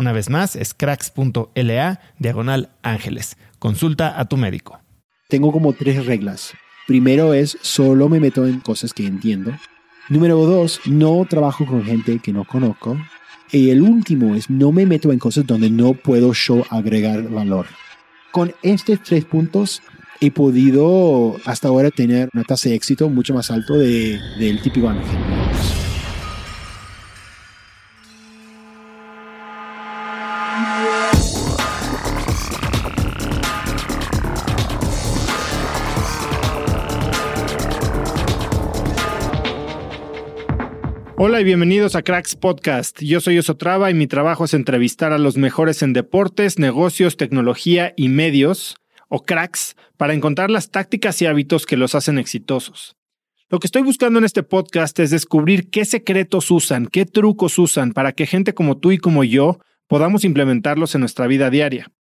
Una vez más, es cracks.la diagonal ángeles. Consulta a tu médico. Tengo como tres reglas. Primero es solo me meto en cosas que entiendo. Número dos, no trabajo con gente que no conozco. Y el último es no me meto en cosas donde no puedo yo agregar valor. Con estos tres puntos he podido hasta ahora tener una tasa de éxito mucho más alto de, del típico ángel. Hola y bienvenidos a Cracks Podcast. Yo soy Osotrava y mi trabajo es entrevistar a los mejores en deportes, negocios, tecnología y medios, o cracks, para encontrar las tácticas y hábitos que los hacen exitosos. Lo que estoy buscando en este podcast es descubrir qué secretos usan, qué trucos usan para que gente como tú y como yo podamos implementarlos en nuestra vida diaria.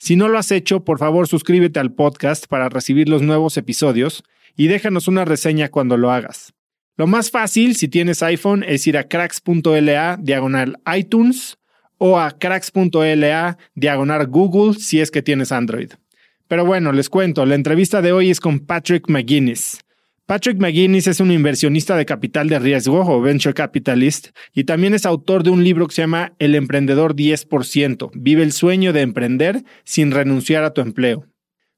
Si no lo has hecho, por favor suscríbete al podcast para recibir los nuevos episodios y déjanos una reseña cuando lo hagas. Lo más fácil, si tienes iPhone, es ir a cracks.la diagonal iTunes o a cracks.la diagonal Google si es que tienes Android. Pero bueno, les cuento, la entrevista de hoy es con Patrick McGuinness. Patrick McGuinness es un inversionista de capital de riesgo o venture capitalist y también es autor de un libro que se llama El emprendedor 10%. Vive el sueño de emprender sin renunciar a tu empleo.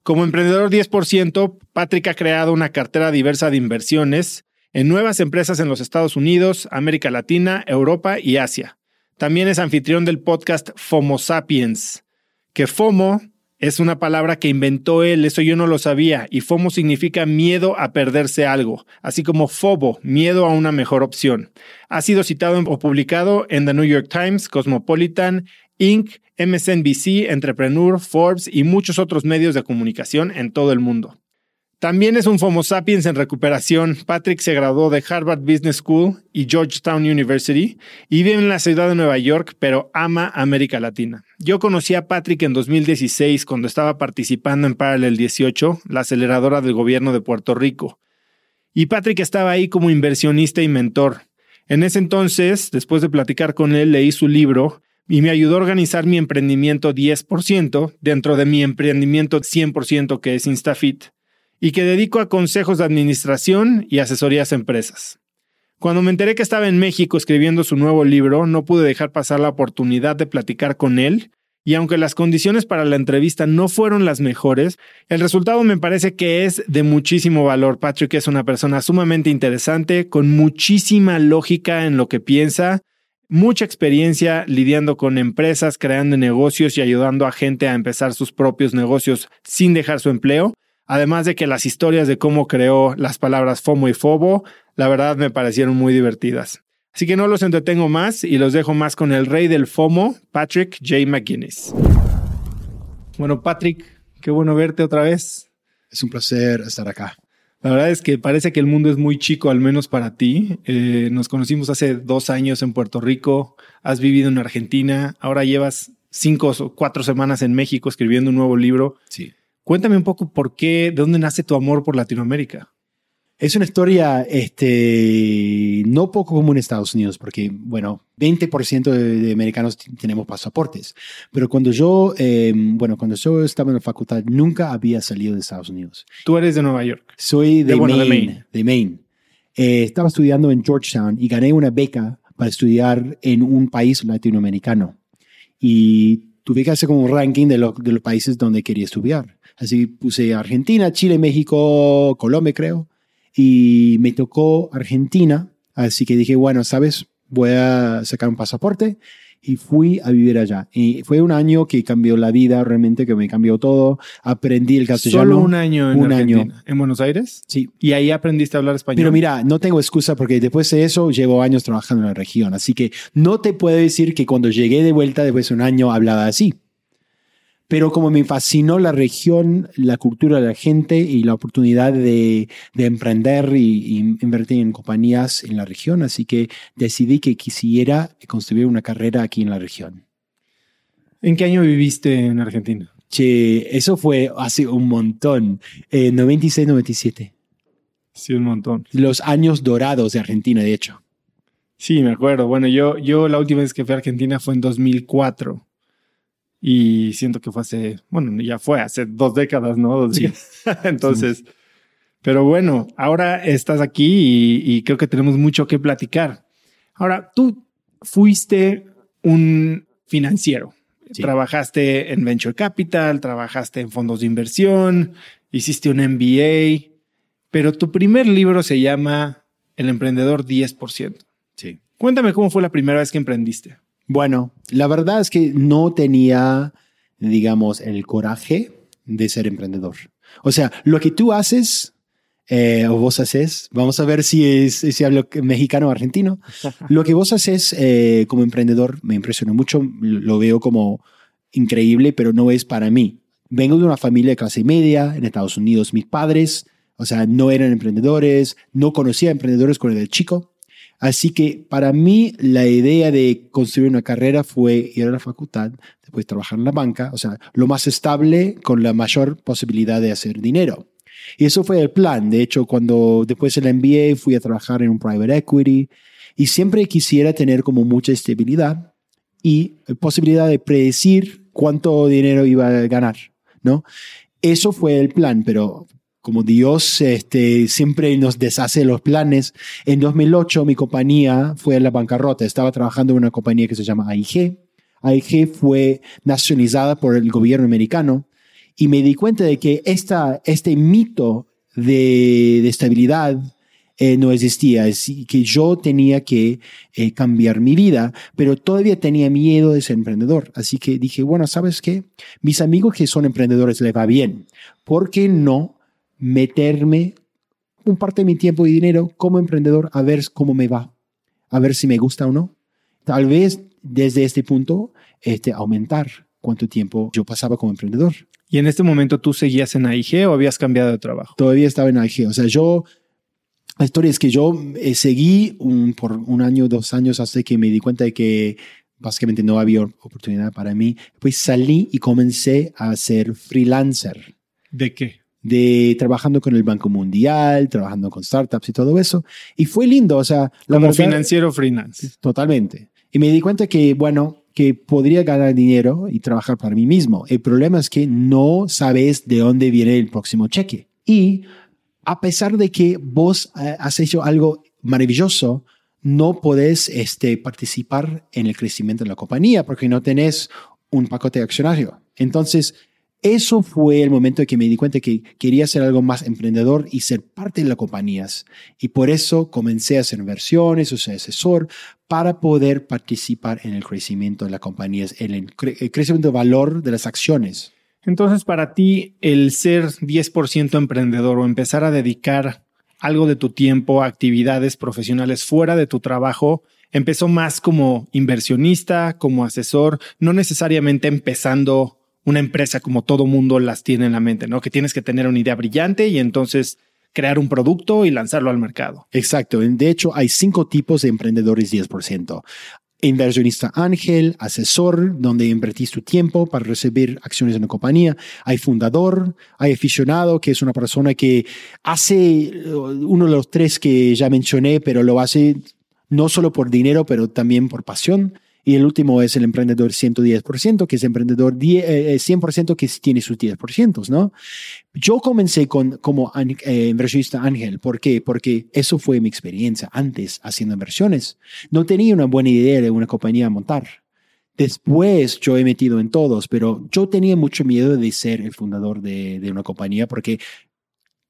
Como emprendedor 10%, Patrick ha creado una cartera diversa de inversiones en nuevas empresas en los Estados Unidos, América Latina, Europa y Asia. También es anfitrión del podcast FOMO Sapiens, que FOMO es una palabra que inventó él, eso yo no lo sabía, y FOMO significa miedo a perderse algo, así como FOBO, miedo a una mejor opción. Ha sido citado o publicado en The New York Times, Cosmopolitan, Inc., MSNBC, Entrepreneur, Forbes y muchos otros medios de comunicación en todo el mundo. También es un Homo sapiens en recuperación. Patrick se graduó de Harvard Business School y Georgetown University y vive en la ciudad de Nueva York, pero ama América Latina. Yo conocí a Patrick en 2016 cuando estaba participando en Parallel 18, la aceleradora del gobierno de Puerto Rico. Y Patrick estaba ahí como inversionista y mentor. En ese entonces, después de platicar con él, leí su libro y me ayudó a organizar mi emprendimiento 10% dentro de mi emprendimiento 100% que es InstaFit y que dedico a consejos de administración y asesorías a empresas. Cuando me enteré que estaba en México escribiendo su nuevo libro, no pude dejar pasar la oportunidad de platicar con él Y aunque las condiciones para la entrevista no fueron las mejores, el resultado me parece que es de muchísimo valor. Patrick es una persona sumamente interesante, con muchísima lógica en lo que piensa, mucha experiencia lidiando con empresas, creando negocios y ayudando a gente a empezar sus propios negocios sin dejar su empleo. Además de que las historias de cómo creó las palabras FOMO y FOBO, la verdad me parecieron muy divertidas. Así que no los entretengo más y los dejo más con el rey del FOMO, Patrick J. McGuinness. Bueno, Patrick, qué bueno verte otra vez. Es un placer estar acá. La verdad es que parece que el mundo es muy chico, al menos para ti. Eh, nos conocimos hace dos años en Puerto Rico, has vivido en Argentina, ahora llevas cinco o cuatro semanas en México escribiendo un nuevo libro. Sí. Cuéntame un poco por qué, de dónde nace tu amor por Latinoamérica. Es una historia este, no poco común en Estados Unidos, porque, bueno, 20% de, de, americanos tenemos pasaportes. Pero cuando yo, eh, bueno, cuando yo estaba en la facultad, nunca había salido de Estados Unidos. Tú eres de Nueva York. Soy de, De, bueno, Maine. de Maine. de Maine. Eh, estaba estudiando en Georgetown y gané una beca para estudiar en un país latinoamericano. Y tuve que hacer como un ranking de, lo- de los países donde quería estudiar. Así puse Argentina, Chile, México, Colombia, creo. Y me tocó Argentina. Así que dije, bueno, ¿sabes? Voy a sacar un pasaporte. Y fui a vivir allá. Y fue un año que cambió la vida, realmente, que me cambió todo. Aprendí el castellano. Solo un año en Un Argentina. año. ¿En Buenos Aires? Sí, Y ahí aprendiste a hablar español. pero mira, no tengo excusa porque después de eso llevo años trabajando en la región. Así que no te puedo decir que cuando llegué de vuelta después de un año hablaba así. Pero como me fascinó la región, la cultura de la gente y la oportunidad de, de emprender y, y invertir en compañías en la región, así que decidí que quisiera construir una carrera aquí en la región. ¿En qué año viviste en Argentina? Che, eso fue hace un montón, eh, 96, 97. Sí, un montón. Los años dorados de Argentina, de hecho. Sí, me acuerdo. Bueno, yo, yo la última vez que fui a Argentina fue en 2004. Y siento que fue hace, bueno, ya fue hace dos décadas, ¿no? Dos Sí. Entonces, pero bueno, ahora estás aquí y, y creo que tenemos mucho que platicar. Ahora, tú fuiste un financiero. Sí. Trabajaste en Venture Capital, trabajaste en fondos de inversión, hiciste un MBA, pero tu primer libro se llama El emprendedor 10%. Sí. Cuéntame cómo fue la primera vez que emprendiste. Bueno, la verdad es que no tenía, digamos, el coraje de ser emprendedor. O sea, lo que tú haces eh, o vos haces, vamos a ver si, es, si hablo mexicano o argentino, lo que vos haces eh, como emprendedor me impresionó mucho, lo veo como increíble, pero no es para mí. Vengo de una familia de clase media en Estados Unidos. Mis padres, o sea, no eran emprendedores, no conocía emprendedores cuando era chico. Así que para mí la idea de construir una carrera fue ir a la facultad, después trabajar en la banca, o sea, lo más estable con la mayor posibilidad de hacer dinero. Y eso fue el plan. De hecho, cuando después del MBA fui a trabajar en un private equity y siempre quisiera tener como mucha estabilidad y posibilidad de predecir cuánto dinero iba a ganar, ¿no? Eso fue el plan, pero como Dios este, siempre nos deshace los planes, en 2008 mi compañía fue a la bancarrota. Estaba trabajando en una compañía que se llama AIG. AIG fue nacionalizada por el gobierno americano y me di cuenta de que esta, este mito de, de estabilidad eh, no existía, así que yo tenía que eh, cambiar mi vida, pero todavía tenía miedo de ser emprendedor. Así que dije, bueno, ¿sabes qué? Mis amigos que son emprendedores les va bien. ¿Por qué no meterme un parte de mi tiempo y dinero como emprendedor a ver cómo me va? A ver si me gusta o no. Tal vez desde este punto este, aumentar cuánto tiempo yo pasaba como emprendedor. ¿Y en este momento tú seguías en AIG o habías cambiado de trabajo? Todavía estaba en AIG. O sea, yo, la historia es que yo eh, seguí un, por un año, dos años, hasta que me di cuenta de que básicamente no había oportunidad para mí. Pues salí y comencé a ser freelancer, ¿De qué? De trabajando con el Banco Mundial, trabajando con startups y todo eso. Y fue lindo, o sea, la Como verdad- financiero freelance. Totalmente. Y me di cuenta que, bueno, que podría ganar dinero y trabajar para mí mismo. El problema es que no sabes de dónde viene el próximo cheque. Y a pesar de que vos eh, has hecho algo maravilloso, no podés este, participar en el crecimiento de la compañía porque no tenés un pacote accionario. Entonces, eso fue el momento en que me di cuenta que quería ser algo más emprendedor y ser parte de las compañías. Y por eso comencé a hacer inversiones, o sea, asesor, para poder participar en el crecimiento de las compañías, en el, el crecimiento de valor de las acciones. Entonces, para ti, el ser 10% emprendedor o empezar a dedicar algo de tu tiempo a actividades profesionales fuera de tu trabajo, empezó más como inversionista, como asesor, no necesariamente empezando una empresa como todo mundo las tiene en la mente, ¿no? Que tienes que tener una idea brillante y entonces crear un producto y lanzarlo al mercado. Exacto. De hecho, hay cinco tipos de emprendedores 10%. Inversionista ángel, asesor, donde invertís tu tiempo para recibir acciones en una compañía. Hay fundador, hay aficionado, que es una persona que hace uh, uno de los tres que ya mencioné, pero lo hace no solo por dinero, pero también por pasión. Y el último es el emprendedor 110%, que es emprendedor 100% eh, que tiene sus 10%, ¿no? Yo comencé con, como eh, inversionista ángel. ¿Por qué? Porque eso fue mi experiencia antes haciendo inversiones. No tenía una buena idea de una compañía a montar. Después yo he metido en todos, pero yo tenía mucho miedo de ser el fundador de, de una compañía porque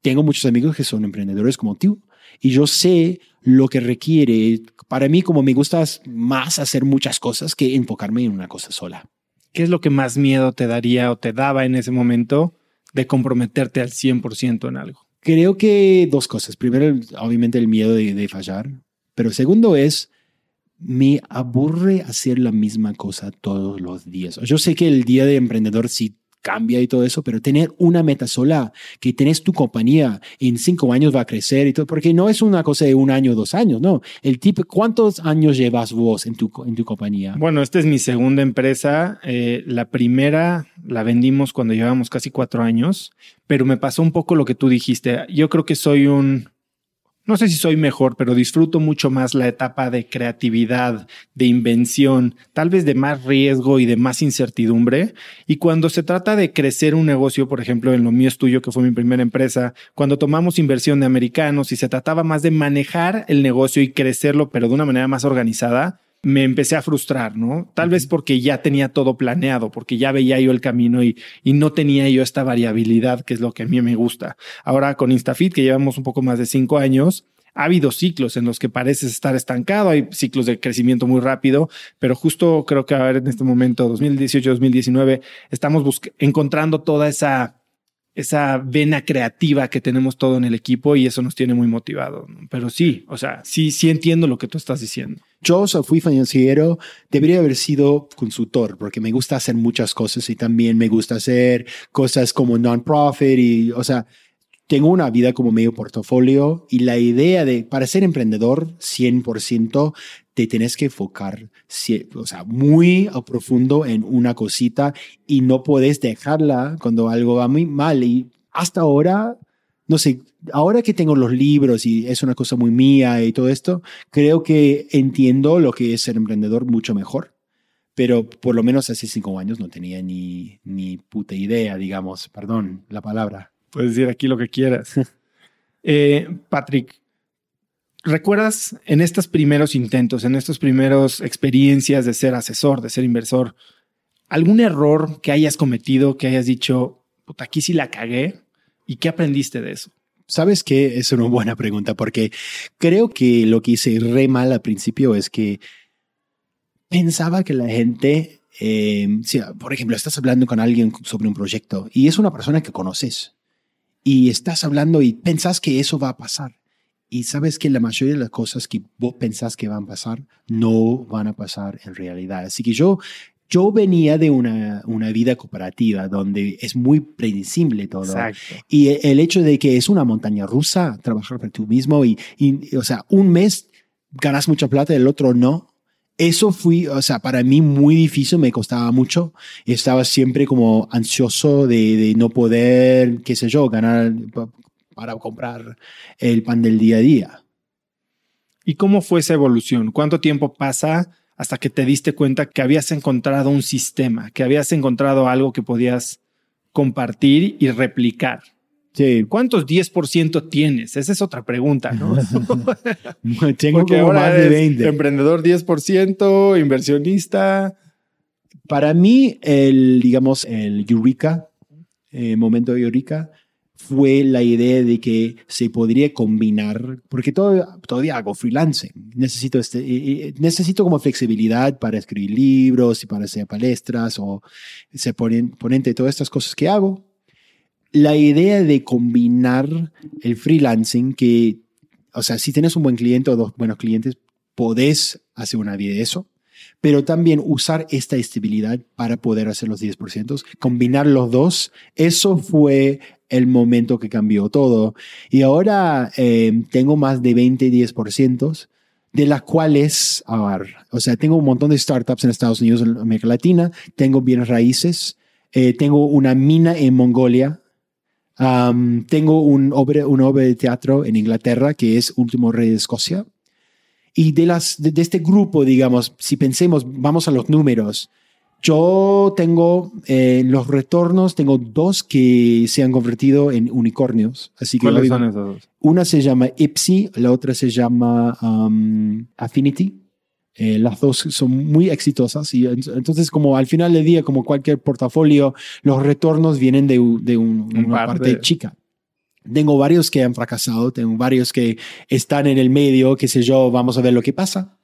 tengo muchos amigos que son emprendedores como tú y yo sé lo que requiere. Para mí, como me gusta más hacer muchas cosas que enfocarme en una cosa sola. ¿Qué es lo que más miedo te daría o te daba en ese momento de comprometerte al 100% en algo? Creo que dos cosas. Primero, obviamente el miedo de, de fallar, pero segundo es, me aburre hacer la misma cosa todos los días. Yo sé que el día de emprendedor sí cambia y todo eso, pero tener una meta sola, que tenés tu compañía en cinco años va a crecer y todo, porque no es una cosa de un año, dos años, no. El tipo, ¿cuántos años llevas vos en tu, en tu compañía? Bueno, esta es mi segunda empresa. Eh, la primera la vendimos cuando llevábamos casi cuatro años, pero me pasó un poco lo que tú dijiste. Yo creo que soy un no sé si soy mejor, pero disfruto mucho más la etapa de creatividad, de invención, tal vez de más riesgo y de más incertidumbre. Y cuando se trata de crecer un negocio, por ejemplo, en lo mío es tuyo, que fue mi primera empresa, cuando tomamos inversión de americanos y se trataba más de manejar el negocio y crecerlo, pero de una manera más organizada, me empecé a frustrar, ¿no? Tal vez porque ya tenía todo planeado, porque ya veía yo el camino y, y no tenía yo esta variabilidad que es lo que a mí me gusta. Ahora con Instafit, que llevamos un poco más de cinco años, ha habido ciclos en los que pareces estar estancado, hay ciclos de crecimiento muy rápido, pero justo creo que a ver en este momento, 2018-2019, estamos encontrando toda esa esa vena creativa que tenemos todo en el equipo y eso nos tiene muy motivado. Pero sí, o sea, sí, sí entiendo lo que tú estás diciendo. Yo fui financiero, debería haber sido consultor porque me gusta hacer muchas cosas y también me gusta hacer cosas como non-profit y, o sea, tengo una vida como medio portafolio y la idea de, para ser emprendedor 100%, te tienes que enfocar, o sea, muy a profundo en una cosita y no puedes dejarla cuando algo va muy mal. Y hasta ahora, no sé, ahora que tengo los libros y es una cosa muy mía y todo esto, creo que entiendo lo que es ser emprendedor mucho mejor. Pero por lo menos hace cinco años no tenía ni, ni puta idea, digamos, perdón la palabra. Puedes decir aquí lo que quieras. eh, Patrick, ¿recuerdas en estos primeros intentos, en estas primeras experiencias de ser asesor, de ser inversor, algún error que hayas cometido, que hayas dicho, puta, aquí sí la cagué? ¿Y qué aprendiste de eso? Sabes que es una buena pregunta porque creo que lo que hice re mal al principio es que pensaba que la gente, eh, por ejemplo, estás hablando con alguien sobre un proyecto y es una persona que conoces y estás hablando y pensás que eso va a pasar. Y sabes que la mayoría de las cosas que vos pensás que van a pasar no van a pasar en realidad. Así que yo, yo venía de una, una vida cooperativa donde es muy predecible todo. Y el hecho de que es una montaña rusa, trabajar para tú mismo y, y, o sea, un mes ganas mucha plata, el otro no eso fue, o sea, para mí muy difícil, me costaba mucho. Estaba siempre como ansioso de, de no poder, qué sé yo, ganar para comprar el pan del día a día. ¿Y cómo fue esa evolución? ¿Cuánto tiempo pasa hasta que te diste cuenta que habías encontrado un sistema, que habías encontrado algo que podías compartir y replicar? ¿Cuántos 10% tienes? Esa es otra pregunta, ¿no? Tengo como más de 20. Emprendedor 10%, inversionista. Para mí, el, digamos, el Eureka, eh, momento de Eureka, fue la idea de que se podría combinar, porque todo, todavía hago freelancing, necesito, este, necesito como flexibilidad para escribir libros y para hacer palestras o ser ponente todas estas cosas que hago. La idea de combinar el freelancing, que, o sea, si tienes un buen cliente o dos buenos clientes, podés hacer una vida de eso pero también usar esta estabilidad para poder hacer los 10%, combinar los dos, eso fue el momento que cambió todo. Y ahora eh, tengo más de 20, 10%, de las cuales, a ver, o sea, tengo un montón de startups en Estados Unidos, en América Latina, tengo bienes raíces, eh, tengo una mina en Mongolia, tengo un obra, una obra de teatro en Inglaterra que es Último Rey de Escocia. Y de, las, de, este grupo, digamos, si pensemos, vamos a los números, yo tengo eh, los retornos, tengo dos que se han convertido en unicornios. Así que ¿Cuáles son esos dos? Una se llama Ipsy, la otra se llama um, Affinity. Eh, las dos son muy exitosas y entonces como al final del día, como cualquier portafolio, los retornos vienen de, de una parte chica. Tengo varios que han fracasado, tengo varios que están en el medio, qué sé yo, vamos a ver lo que pasa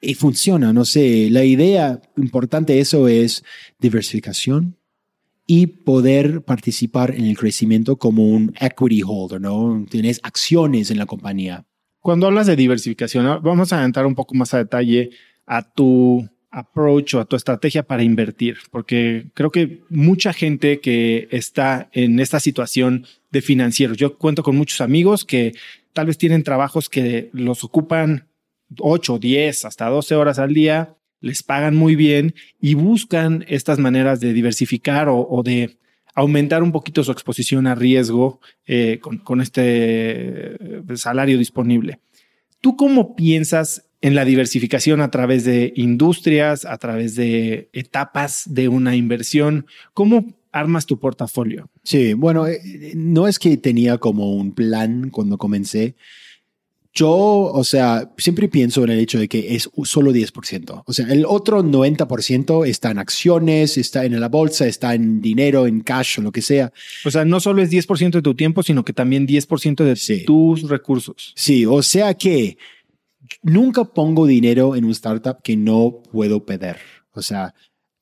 y funciona, no sé, la idea importante de eso es diversificación y poder participar en el crecimiento como un equity holder, ¿no? Tienes acciones en la compañía. Cuando hablas de diversificación, vamos a entrar un poco más a detalle a tu approach o a tu estrategia para invertir, porque creo que mucha gente que está en esta situación de financieros, yo cuento con muchos amigos que tal vez tienen trabajos que los ocupan 8, 10, hasta 12 horas al día, les pagan muy bien y buscan estas maneras de diversificar o, de aumentar un poquito su exposición a riesgo eh, con, este eh, salario disponible. ¿Tú cómo piensas en la diversificación a través de industrias, a través de etapas de una inversión? ¿Cómo armas tu portafolio? Sí, bueno, eh, no es que tenía como un plan cuando comencé yo, o sea, siempre pienso en el hecho de que es solo 10%. O sea, el otro 90% está en acciones, está en la bolsa, está en dinero, en cash o lo que sea. O sea, no solo es 10% de tu tiempo, sino que también 10% de tus recursos. Sí, o sea que nunca pongo dinero en un startup que no puedo perder. O sea,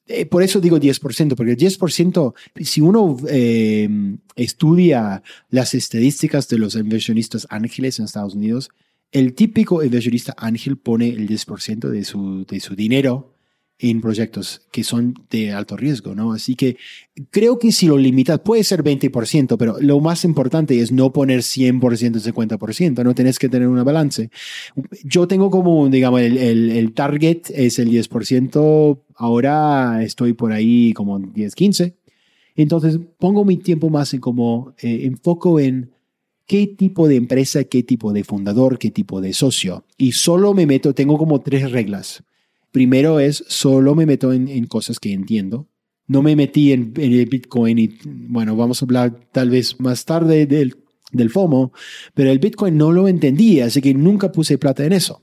eh, por eso digo 10%, porque el 10%, si uno eh, estudia las estadísticas de los inversionistas ángeles en Estados Unidos, el típico inversionista ángel pone el 10% de su, de su dinero en proyectos que son de alto riesgo, ¿no? Así que creo que si lo limitas, puede ser 20%, pero lo más importante es no poner 100%, 50%, no tenés que tener una balance. Yo tengo como, digamos, el, el, target es el 10%, ahora estoy por ahí como 10, 15. Entonces pongo mi tiempo más en como eh, enfoco en qué tipo de empresa, qué tipo de fundador, qué tipo de socio. Y solo me meto, tengo como tres reglas. Primero es, solo me meto en, cosas que entiendo. No me metí en, el Bitcoin y, bueno, vamos a hablar tal vez más tarde del, del FOMO, pero el Bitcoin no lo entendía, así que nunca puse plata en eso.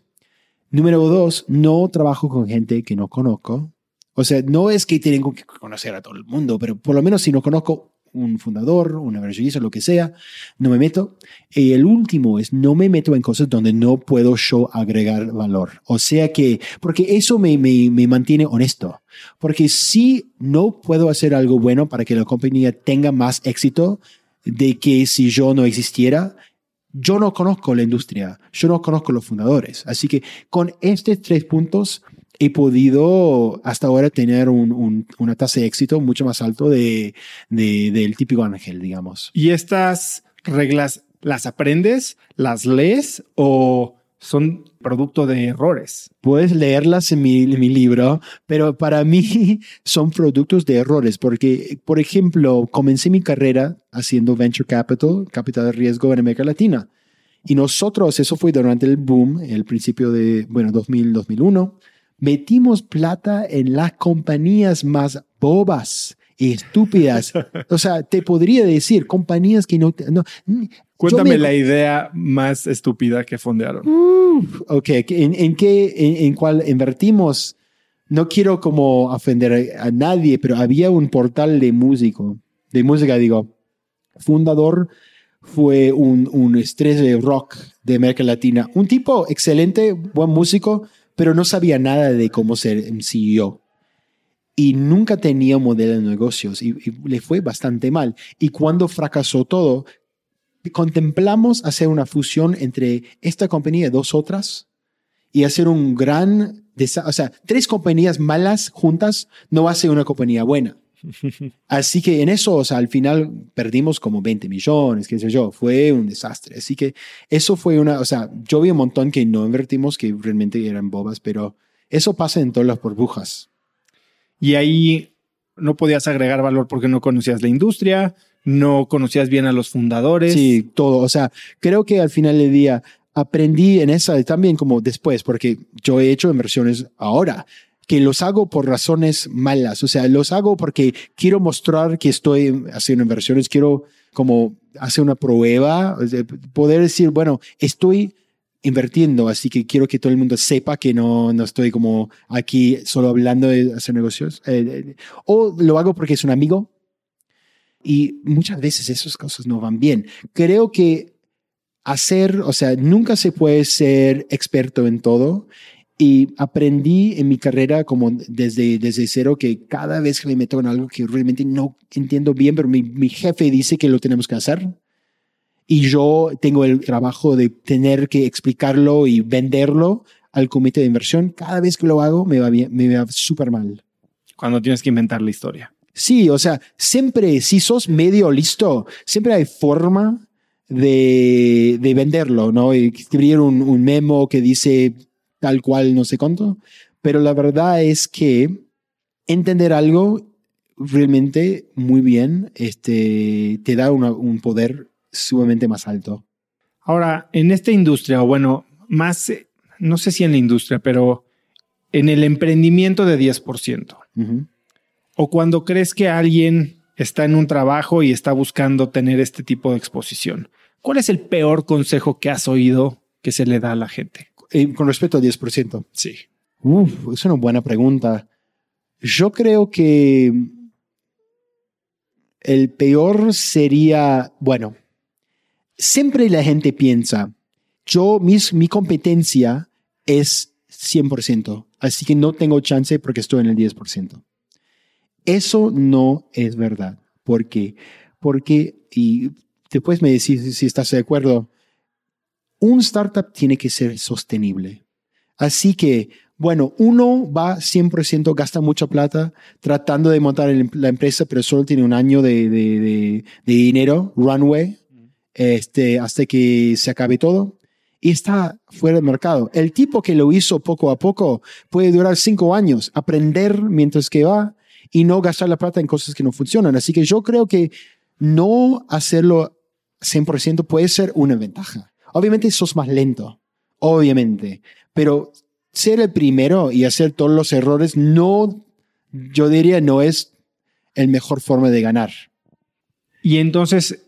Número dos, no trabajo con gente que no conozco. O sea, no es que tengo que conocer a todo el mundo, pero por lo menos si no conozco un fundador, una inversionista, lo que sea, no me meto. Y el último es no me meto en cosas donde no puedo yo agregar valor. O sea que, porque eso me, me, me mantiene honesto. Porque si no puedo hacer algo bueno para que la compañía tenga más éxito de que si yo no existiera, yo no conozco la industria, yo no conozco los fundadores. Así que con estos tres puntos, he podido hasta ahora tener una tasa de éxito mucho más alto de, del típico ángel, digamos. ¿Y estas reglas las aprendes, las lees o son producto de errores? Puedes leerlas en mi, en mi libro, pero para mí son productos de errores porque, por ejemplo, comencé mi carrera haciendo venture capital, capital de riesgo en América Latina. Y nosotros, eso fue durante el boom, el principio de, bueno, 2000, 2001 metimos plata en las compañías más bobas y estúpidas. O sea, te podría decir compañías que no... no Cuéntame la idea más estúpida que fondearon. ok, ¿en, en qué, en, cuál invertimos? no quiero como ofender a nadie, pero había un portal de músico, de música, digo, fundador fue un, un estrella de rock de América Latina. Un tipo excelente, buen músico, pero no sabía nada de cómo ser CEO. Y nunca tenía modelo de negocios y, le fue bastante mal. Y cuando fracasó todo, contemplamos hacer una fusión entre esta compañía y dos otras y hacer un gran, o sea, tres compañías malas juntas no hace una compañía buena. Así que en eso, o sea, al final perdimos como 20 millones, qué sé yo, fue un desastre. Así que eso fue una, o sea, yo vi un montón que no invertimos, que realmente eran bobas, pero eso pasa en todas las burbujas. Y ahí no podías agregar valor porque no conocías la industria, no conocías bien a los fundadores. Sí, todo. O sea, creo que al final del día aprendí en esa también como después, porque yo he hecho inversiones ahora que los hago por razones malas. O sea, los hago porque quiero mostrar que estoy haciendo inversiones, quiero como hacer una prueba, poder decir, bueno, estoy invirtiendo, así que quiero que todo el mundo sepa que no, no estoy como aquí solo hablando de hacer negocios. Eh, eh, o lo hago porque es un amigo, y muchas veces esas cosas no van bien. Creo que hacer, o sea, nunca se puede ser experto en todo. Y aprendí en mi carrera como desde, desde cero que cada vez que me meto en algo que realmente no entiendo bien, pero mi, mi jefe dice que lo tenemos que hacer. Y yo tengo el trabajo de tener que explicarlo y venderlo al comité de inversión. Cada vez que lo hago me va bien, me va súper mal. Cuando tienes que inventar la historia. Sí, o sea, siempre, si sos medio listo, siempre hay forma de, de venderlo, ¿no? Escribir un, un memo que dice tal cual, no sé cuánto. Pero la verdad es que entender algo realmente muy bien este, te da una- un poder sumamente más alto. Ahora, en esta industria, o bueno, más, eh, no sé si en la industria, pero en el emprendimiento de 10%, Ujú. o cuando crees que alguien está en un trabajo y está buscando tener este tipo de exposición, ¿cuál es el peor consejo que has oído que se le da a la gente? Eh, con respecto al 10%. Sí. Uf, es una buena pregunta. Yo creo que el peor sería, bueno, siempre la gente piensa, yo, mis, mi competencia es 100%, así que no tengo chance porque estoy en el 10%. Eso no es verdad. ¿Por qué? Porque, y después me decís si estás de acuerdo, un startup tiene que ser sostenible. Así que, bueno, uno va 100%, gasta mucha plata tratando de montar el- la empresa, pero solo tiene un año de- de dinero, runway, este, hasta que se acabe todo. Y está fuera del mercado. El tipo que lo hizo poco a poco puede durar cinco años, aprender mientras que va y no gastar la plata en cosas que no funcionan. Así que yo creo que no hacerlo 100% puede ser una ventaja. Obviamente sos más lento, obviamente, pero ser el primero y hacer todos los errores no, yo diría, no es el mejor forma de ganar. Y entonces,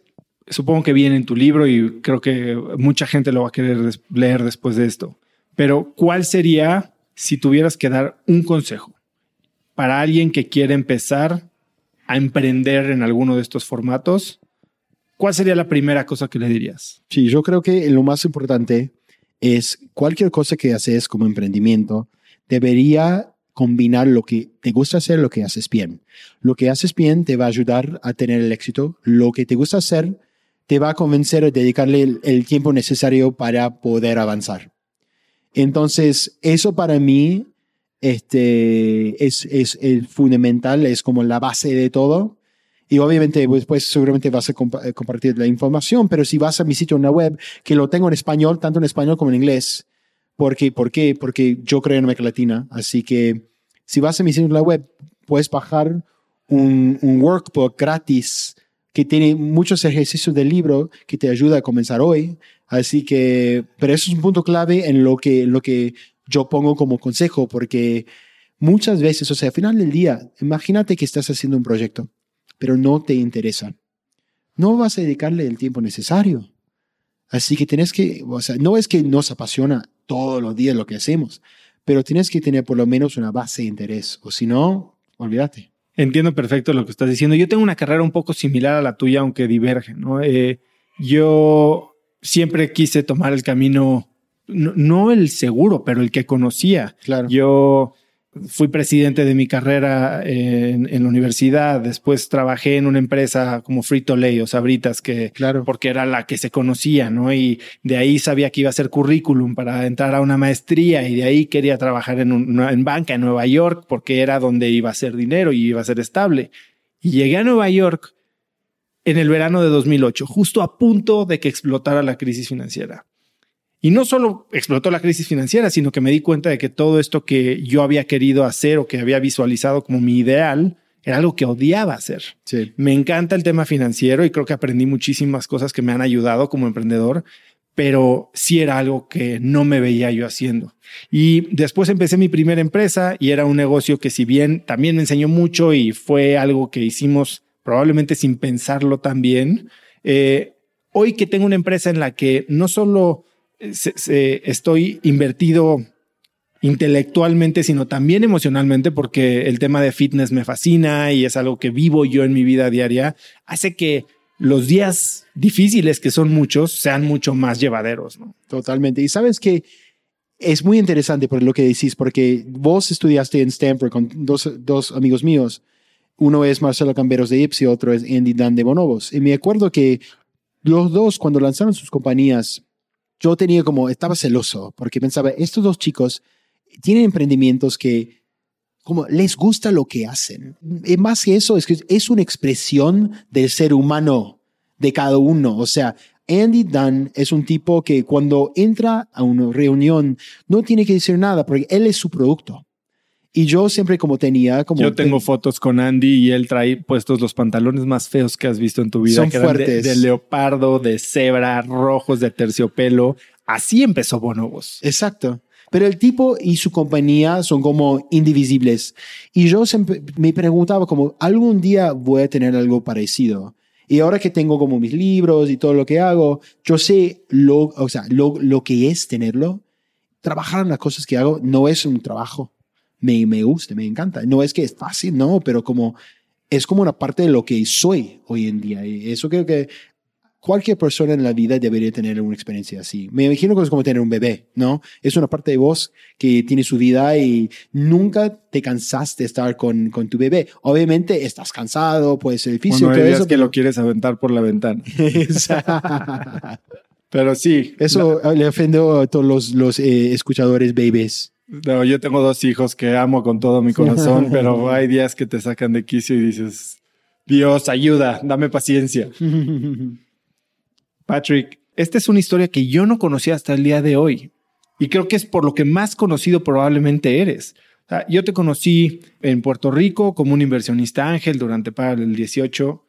supongo que viene en tu libro y creo que mucha gente lo va a querer leer después de esto. Pero, ¿cuál sería si tuvieras que dar un consejo para alguien que quiere empezar a emprender en alguno de estos formatos? ¿Cuál sería la primera cosa que le dirías? Sí, yo creo que lo más importante es cualquier cosa que haces como emprendimiento debería combinar lo que te gusta hacer, lo que haces bien. Lo que haces bien te va a ayudar a tener el éxito. Lo que te gusta hacer te va a convencer a dedicarle el, tiempo necesario para poder avanzar. Entonces, eso para mí este, es, es, es fundamental, es como la base de todo. Y obviamente después pues, seguramente vas a eh, compartir la información, pero si vas a mi sitio en la web, que lo tengo en español, tanto en español como en inglés, porque, ¿por qué? Porque yo creo en América Latina, así que si vas a mi sitio en la web, puedes bajar un, un workbook gratis que tiene muchos ejercicios del libro que te ayuda a comenzar hoy. Así que, pero eso es un punto clave en lo que, en lo que yo pongo como consejo, porque muchas veces, o sea, al final del día, imagínate que estás haciendo un proyecto pero no te interesa. No vas a dedicarle el tiempo necesario. Así que tienes que, o sea, no es que nos apasiona todos los días lo que hacemos, pero tienes que tener por lo menos una base de interés, o si no, olvídate. Entiendo perfecto lo que estás diciendo. Yo tengo una carrera un poco similar a la tuya, aunque diverge. ¿no? Eh, yo siempre quise tomar el camino, no, no, el seguro, pero el que conocía. Claro. Yo fui presidente de mi carrera en, en, la universidad, después trabajé en una empresa como Frito Lay o Sabritas, que, claro. porque era la que se conocía, ¿no? Y de ahí sabía que iba a hacer currículum para entrar a una maestría y de ahí quería trabajar en, un, en banca en Nueva York porque era donde iba a ser dinero y iba a ser estable. Y llegué a Nueva York en el verano de 2008, justo a punto de que explotara la crisis financiera. Y no solo explotó la crisis financiera, sino que me di cuenta de que todo esto que yo había querido hacer o que había visualizado como mi ideal era algo que odiaba hacer. Sí. Me encanta el tema financiero y creo que aprendí muchísimas cosas que me han ayudado como emprendedor, pero sí era algo que no me veía yo haciendo. Y después empecé mi primera empresa y era un negocio que si bien también me enseñó mucho y fue algo que hicimos probablemente sin pensarlo también, eh, hoy que tengo una empresa en la que no solo estoy invertido intelectualmente, sino también emocionalmente, porque el tema de fitness me fascina y es algo que vivo yo en mi vida diaria, hace que los días difíciles, que son muchos, sean mucho más llevaderos. ¿no? Totalmente. Y sabes que es muy interesante por lo que decís, porque vos estudiaste en Stanford con dos, dos amigos míos. Uno es Marcelo Camberos de Ipsi, otro es Andy Dan de Bonobos. Y me acuerdo que los dos, cuando lanzaron sus compañías, yo tenía como, estaba celoso, porque pensaba, estos dos chicos tienen emprendimientos que como les gusta lo que hacen. Y más que eso, es que es una expresión del ser humano de cada uno. O sea, Andy Dunn es un tipo que cuando entra a una reunión no tiene que decir nada porque él es su producto. Y yo siempre como tenía como... Yo tengo fotos con Andy y él trae puestos los pantalones más feos que has visto en tu vida. Son que fuertes. De, de, leopardo, de cebra, rojos de terciopelo. Así empezó Bonobos. Exacto. Pero el tipo y su compañía son como indivisibles. Y yo siempre me preguntaba como, ¿algún día voy a tener algo parecido? Y ahora que tengo como mis libros y todo lo que hago, yo sé lo, o sea, lo, lo que es tenerlo. Trabajar en las cosas que hago no es un trabajo. Me, me gusta, me encanta. No es que es fácil, no, pero como es como una parte de lo que soy hoy en día. Y eso creo que cualquier persona en la vida debería tener una experiencia así. Me imagino que es como tener un bebé, ¿no? Es una parte de vos que tiene su vida y nunca te cansaste de estar con, con tu bebé. Obviamente estás cansado, puede ser difícil. Bueno, todo eso que lo quieres aventar por la ventana. Pero sí. Eso no. le ofendió a todos los, los eh, escuchadores babies. No, yo tengo dos hijos que amo con todo mi corazón, pero hay días que te sacan de quicio y dices, Dios, ayuda, dame paciencia. Patrick, esta es una historia que yo no conocía hasta el día de hoy. Y creo que es por lo que más conocido probablemente eres. O sea, yo te conocí en Puerto Rico como un inversionista ángel durante para el 18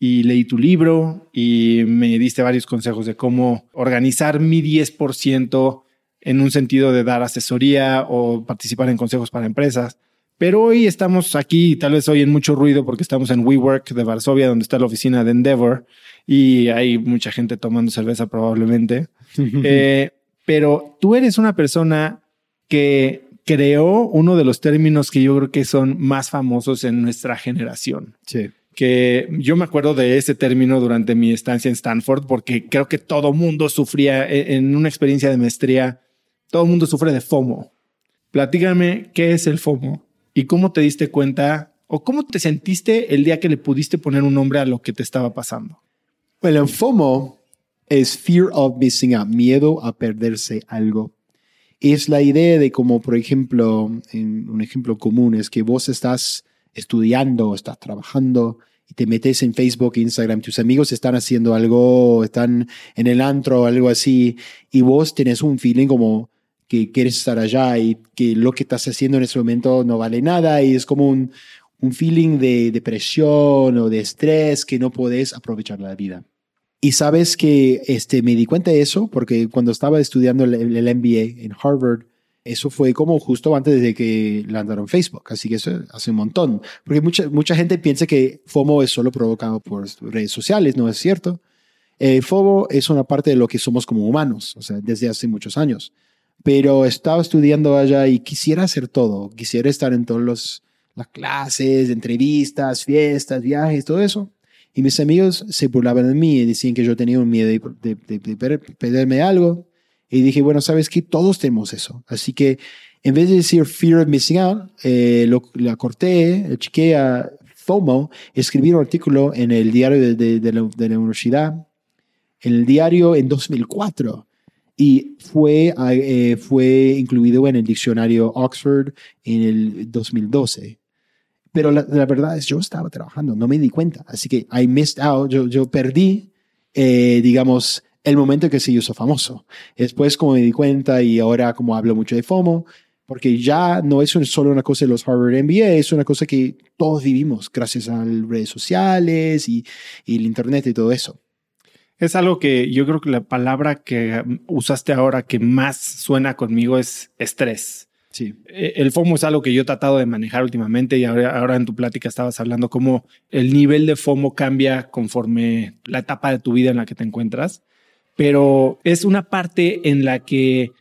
y leí tu libro y me diste varios consejos de cómo organizar mi 10% en un sentido de dar asesoría o participar en consejos para empresas. Pero hoy estamos aquí, tal vez hoy en mucho ruido porque estamos en WeWork de Varsovia, donde está la oficina de Endeavor y hay mucha gente tomando cerveza probablemente. eh, pero tú eres una persona que creó uno de los términos que yo creo que son más famosos en nuestra generación. Sí. Que yo me acuerdo de ese término durante mi estancia en Stanford porque creo que todo mundo sufría en una experiencia de maestría. Todo mundo sufre de FOMO. Platícame qué es el FOMO y cómo te diste cuenta o cómo te sentiste el día que le pudiste poner un nombre a lo que te estaba pasando. Bueno, FOMO es Fear of Missing Out, miedo a perderse algo. Es la idea de como, por ejemplo, un ejemplo común es que vos estás estudiando, estás trabajando y te metes en Facebook, Instagram, tus amigos están haciendo algo, están en el antro o algo así, y vos tenés un feeling como que quieres estar allá y que lo que estás haciendo en ese momento no vale nada y es como un, un feeling de depresión o de estrés que no podés aprovechar la vida. Y sabes que este, me di cuenta de eso porque cuando estaba estudiando el, el MBA en Harvard, eso fue como justo antes de que lanzaron Facebook, así que eso hace un montón. Porque mucha, mucha gente piensa que FOMO es solo provocado por redes sociales, no es cierto. Eh, FOMO es una parte de lo que somos como humanos, o sea, desde hace muchos años. Pero estaba estudiando allá y quisiera hacer todo. Quisiera estar en todas las clases, entrevistas, fiestas, viajes, todo eso. Y mis amigos se burlaban de mí y decían que yo tenía un miedo de, de, perderme algo. Y dije, bueno, sabes que todos tenemos eso. Así que en vez de decir fear of missing out, eh, lo, la corté, chequé a FOMO, escribí un artículo en el diario de, de, la, de la universidad, en el diario en 2004 y fue, eh, fue incluido en el diccionario Oxford en el 2012. Pero la, verdad es, yo estaba trabajando, no me di cuenta. Así que I missed out, yo, yo perdí, eh, digamos, el momento que se hizo famoso. Después, como me di cuenta y ahora como hablo mucho de FOMO, porque ya no es solo una cosa de los Harvard MBA, es una cosa que todos vivimos gracias a las redes sociales y, y el Internet y todo eso. Es algo que yo creo que la palabra que usaste ahora que más suena conmigo es estrés. Sí. Eh, el FOMO es algo que yo he tratado de manejar últimamente y ahora, ahora en tu plática estabas hablando cómo el nivel de FOMO cambia conforme la etapa de tu vida en la que te encuentras, pero es una parte en la que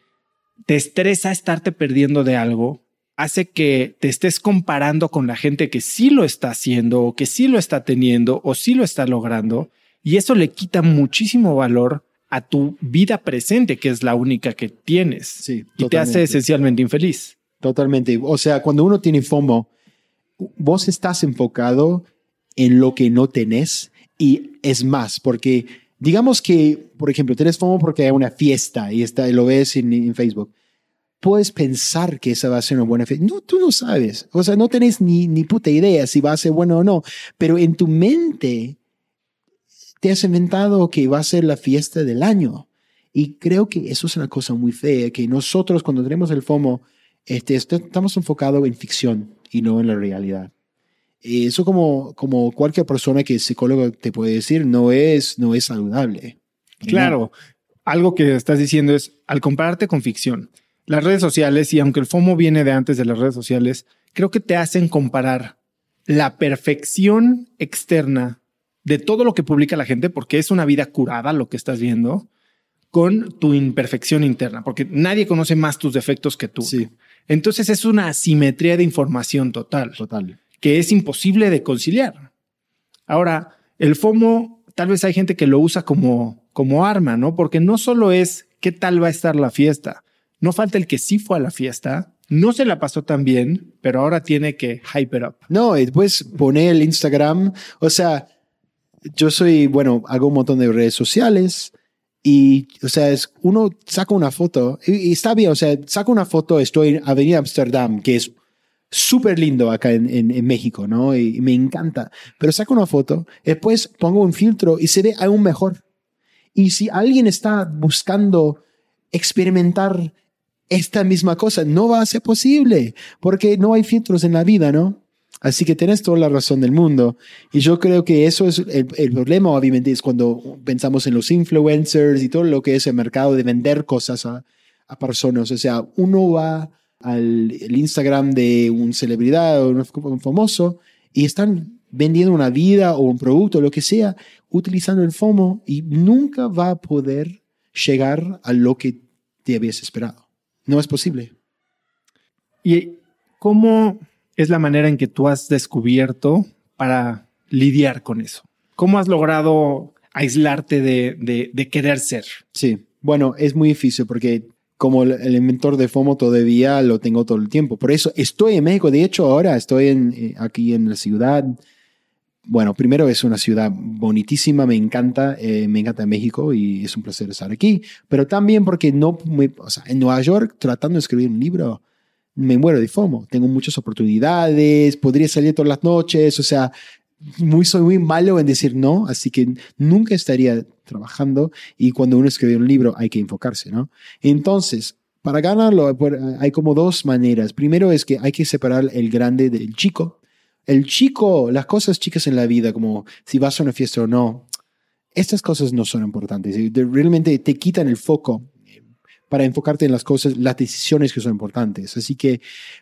te estresa estarte perdiendo de algo, hace que te estés comparando con la gente que sí lo está haciendo o que sí lo está teniendo o sí lo está logrando y eso le quita muchísimo valor a tu vida presente, que es la única que tienes. Sí, y te hace esencialmente infeliz. Totalmente. O sea, cuando uno tiene FOMO, vos estás enfocado en lo que no tenés y es más, porque digamos que, por ejemplo, tienes FOMO porque hay una fiesta y, está, lo ves en, Facebook. Puedes pensar que esa va a ser una buena fiesta. No, tú no sabes. O sea, no tenés ni, ni puta idea si va a ser bueno o no. Pero en tu mente te has inventado que va a ser la fiesta del año. Y creo que eso es una cosa muy fea, que nosotros cuando tenemos el FOMO, este, estamos enfocados en ficción y no en la realidad. Eso como, como cualquier persona que es psicólogo te puede decir, no es, no es saludable. Claro, algo que estás diciendo es, al compararte con ficción, las redes sociales, y aunque el FOMO viene de antes de las redes sociales, creo que te hacen comparar la perfección externa de todo lo que publica la gente, porque es una vida curada lo que estás viendo, con tu imperfección interna, porque nadie conoce más tus defectos que tú. Sí. Entonces es una asimetría de información total. Total. Que es imposible de conciliar. Ahora, el FOMO, tal vez hay gente que lo usa como, como arma, ¿no? Porque no solo es qué tal va a estar la fiesta, no falta el que sí fue a la fiesta, no se la pasó tan bien, pero ahora tiene que hype it up. No, y después pone el Instagram, o sea, yo soy, bueno, hago un montón de redes sociales y, o sea, es, uno saca una foto y, está bien, o sea, saca una foto, estoy en Avenida Amsterdam, que es súper lindo acá en, en, México, ¿no? Y, me encanta. Pero saco una foto, después pongo un filtro y se ve aún mejor. Y si alguien está buscando experimentar esta misma cosa, no va a ser posible, porque no hay filtros en la vida, ¿no? Así que tienes toda la razón del mundo. Y yo creo que eso es el, problema, obviamente, es cuando pensamos en los influencers y todo lo que es el mercado de vender cosas a, personas. O sea, uno va al Instagram de un celebridad o un famoso y están vendiendo una vida o un producto, lo que sea, utilizando el FOMO y nunca va a poder llegar a lo que te habías esperado. No es posible. ¿Y cómo es la manera en que tú has descubierto para lidiar con eso? ¿Cómo has logrado aislarte de, querer ser? Sí, bueno, es muy difícil porque como el, inventor de FOMO todavía lo tengo todo el tiempo. Por eso estoy en México. De hecho, ahora estoy eh, aquí en la ciudad. Bueno, primero es una ciudad bonitísima, me encanta, eh, me encanta México y es un placer estar aquí. Pero también porque no, o sea, en Nueva York tratando de escribir un libro, me muero de FOMO. Tengo muchas oportunidades, podría salir todas las noches, o sea, muy, soy muy malo en decir no, así que nunca estaría trabajando y cuando uno escribe un libro hay que enfocarse, ¿no? Entonces, para ganarlo hay como dos maneras. Primero es que hay que separar el grande del chico. El chico, las cosas chicas en la vida, como si vas a una fiesta o no, estas cosas no son importantes. Realmente te quitan el foco para enfocarte en las cosas, las decisiones que son importantes. Así que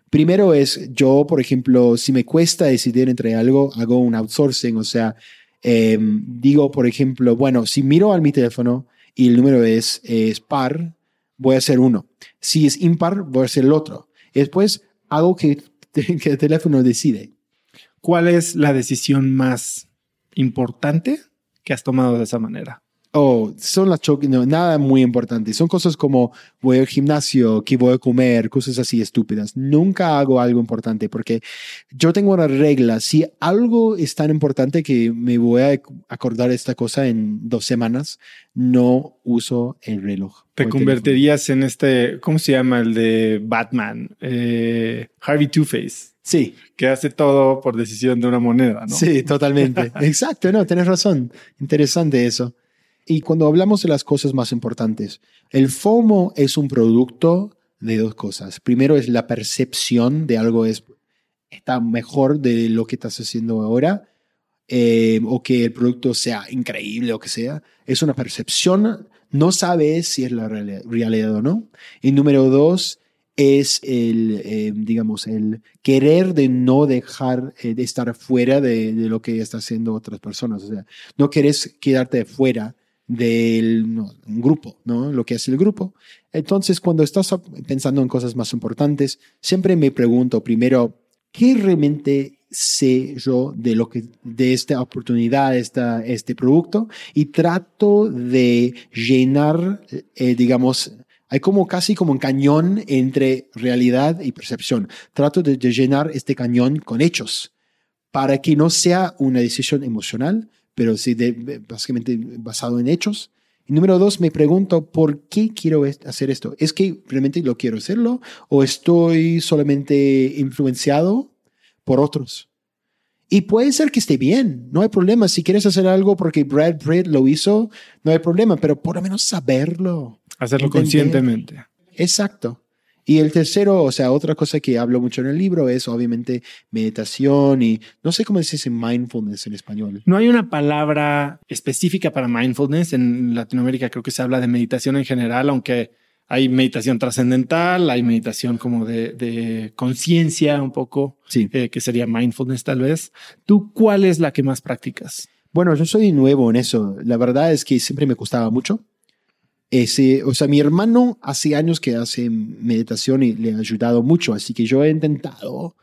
primero es, yo, por ejemplo, si me cuesta decidir entre algo, hago un outsourcing, o sea, em, digo, por ejemplo, bueno, si miro a mi teléfono y el número es, es par, voy a hacer uno. Si es impar, voy a hacer el otro. Después hago que, que el teléfono decide. ¿Cuál es la decisión más importante que has tomado de esa manera? Oh, son las choques, no, nada muy importante. Son cosas como voy al gimnasio, qué voy a comer, cosas así estúpidas. Nunca hago algo importante porque yo tengo una regla. Si algo es tan importante que me voy a acordar esta cosa en dos semanas, no uso el reloj. Te convertirías en este, ¿cómo se llama? El de Batman, eh, Harvey Two-Face. Sí. Que hace todo por decisión de una moneda, ¿no? Sí, totalmente. Exacto, no, tienes razón. Interesante eso. Y cuando hablamos de las cosas más importantes, el FOMO es un producto de dos cosas. Primero es la percepción de algo es, está mejor de lo que estás haciendo ahora, eh, o que el producto sea increíble o que sea. Es una percepción, no sabes si es la realidad o no. Y número dos es el, eh, digamos, el querer de no dejar eh, de estar fuera de, de, lo que están haciendo otras personas. O sea, no quieres quedarte fuera del grupo, ¿no? Lo que hace el grupo. Entonces, cuando estás pensando en cosas más importantes, siempre me pregunto primero, ¿qué realmente sé yo de lo que de esta oportunidad, esta, este producto? Y trato de llenar, eh, digamos, hay como casi como un cañón entre realidad y percepción. Trato de llenar este cañón con hechos para que no sea una decisión emocional, pero sí de, básicamente basado en hechos. Y número dos, me pregunto, ¿por qué quiero hacer esto? ¿Es que realmente lo quiero hacerlo o estoy solamente influenciado por otros? Y puede ser que esté bien, no hay problema. Si quieres hacer algo porque Brad Pitt lo hizo, no hay problema, pero por lo menos saberlo. Hacerlo entender. conscientemente. Exacto. Y el tercero, o sea, otra cosa que hablo mucho en el libro es obviamente meditación y no sé cómo se dice mindfulness en español. No hay una palabra específica para mindfulness. En Latinoamérica creo que se habla de meditación en general, aunque hay meditación trascendental, hay meditación como de, de conciencia un poco, sí. eh, que sería mindfulness tal vez. ¿Tú cuál es la que más practicas? Bueno, yo soy nuevo en eso. La verdad es que siempre me costaba mucho. Ese, o sea, mi hermano hace años que hace meditación y le ha ayudado mucho, así que yo he intentado,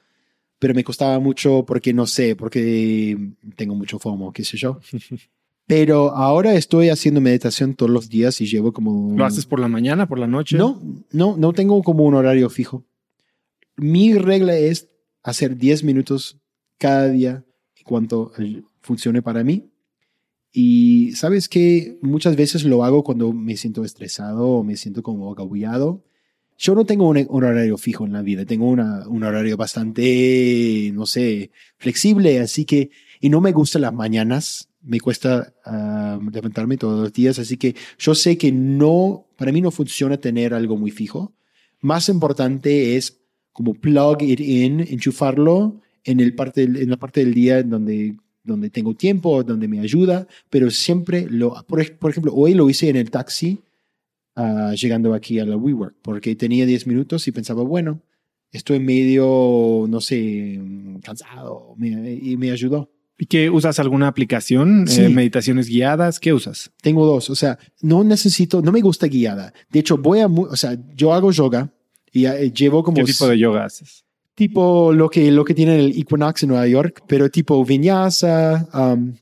pero me costaba mucho porque no sé, porque tengo mucho FOMO, qué sé yo. Pero ahora estoy haciendo meditación todos los días y llevo como... ¿Lo haces por la mañana, por la noche? No, no, no tengo como un horario fijo. Mi regla es hacer 10 minutos cada día cuanto funcione para mí. Y sabes que muchas veces lo hago cuando me siento estresado o me siento como agobiado. Yo no tengo un, horario fijo en la vida, tengo una, un horario bastante, no sé, flexible, así que, y no me gustan las mañanas, me cuesta uh, levantarme todos los días, así que yo sé que no, para mí no funciona tener algo muy fijo. Más importante es como plug it in, enchufarlo en, el parte, en la parte del día en donde donde tengo tiempo, donde me ayuda, pero siempre lo, por, por ejemplo, hoy lo hice en el taxi uh, llegando aquí a la WeWork, porque tenía 10 minutos y pensaba, bueno, estoy medio, no sé, cansado, me, y me ayudó. ¿Y qué usas alguna aplicación? Sí. Eh, meditaciones guiadas, ¿qué usas? Tengo dos, o sea, no necesito, no me gusta guiada. De hecho, voy a, o sea, yo hago yoga y uh, llevo como... ¿Qué tipo de yoga haces? Tipo lo que, lo que tiene el Equinox en Nueva York, pero tipo. Um,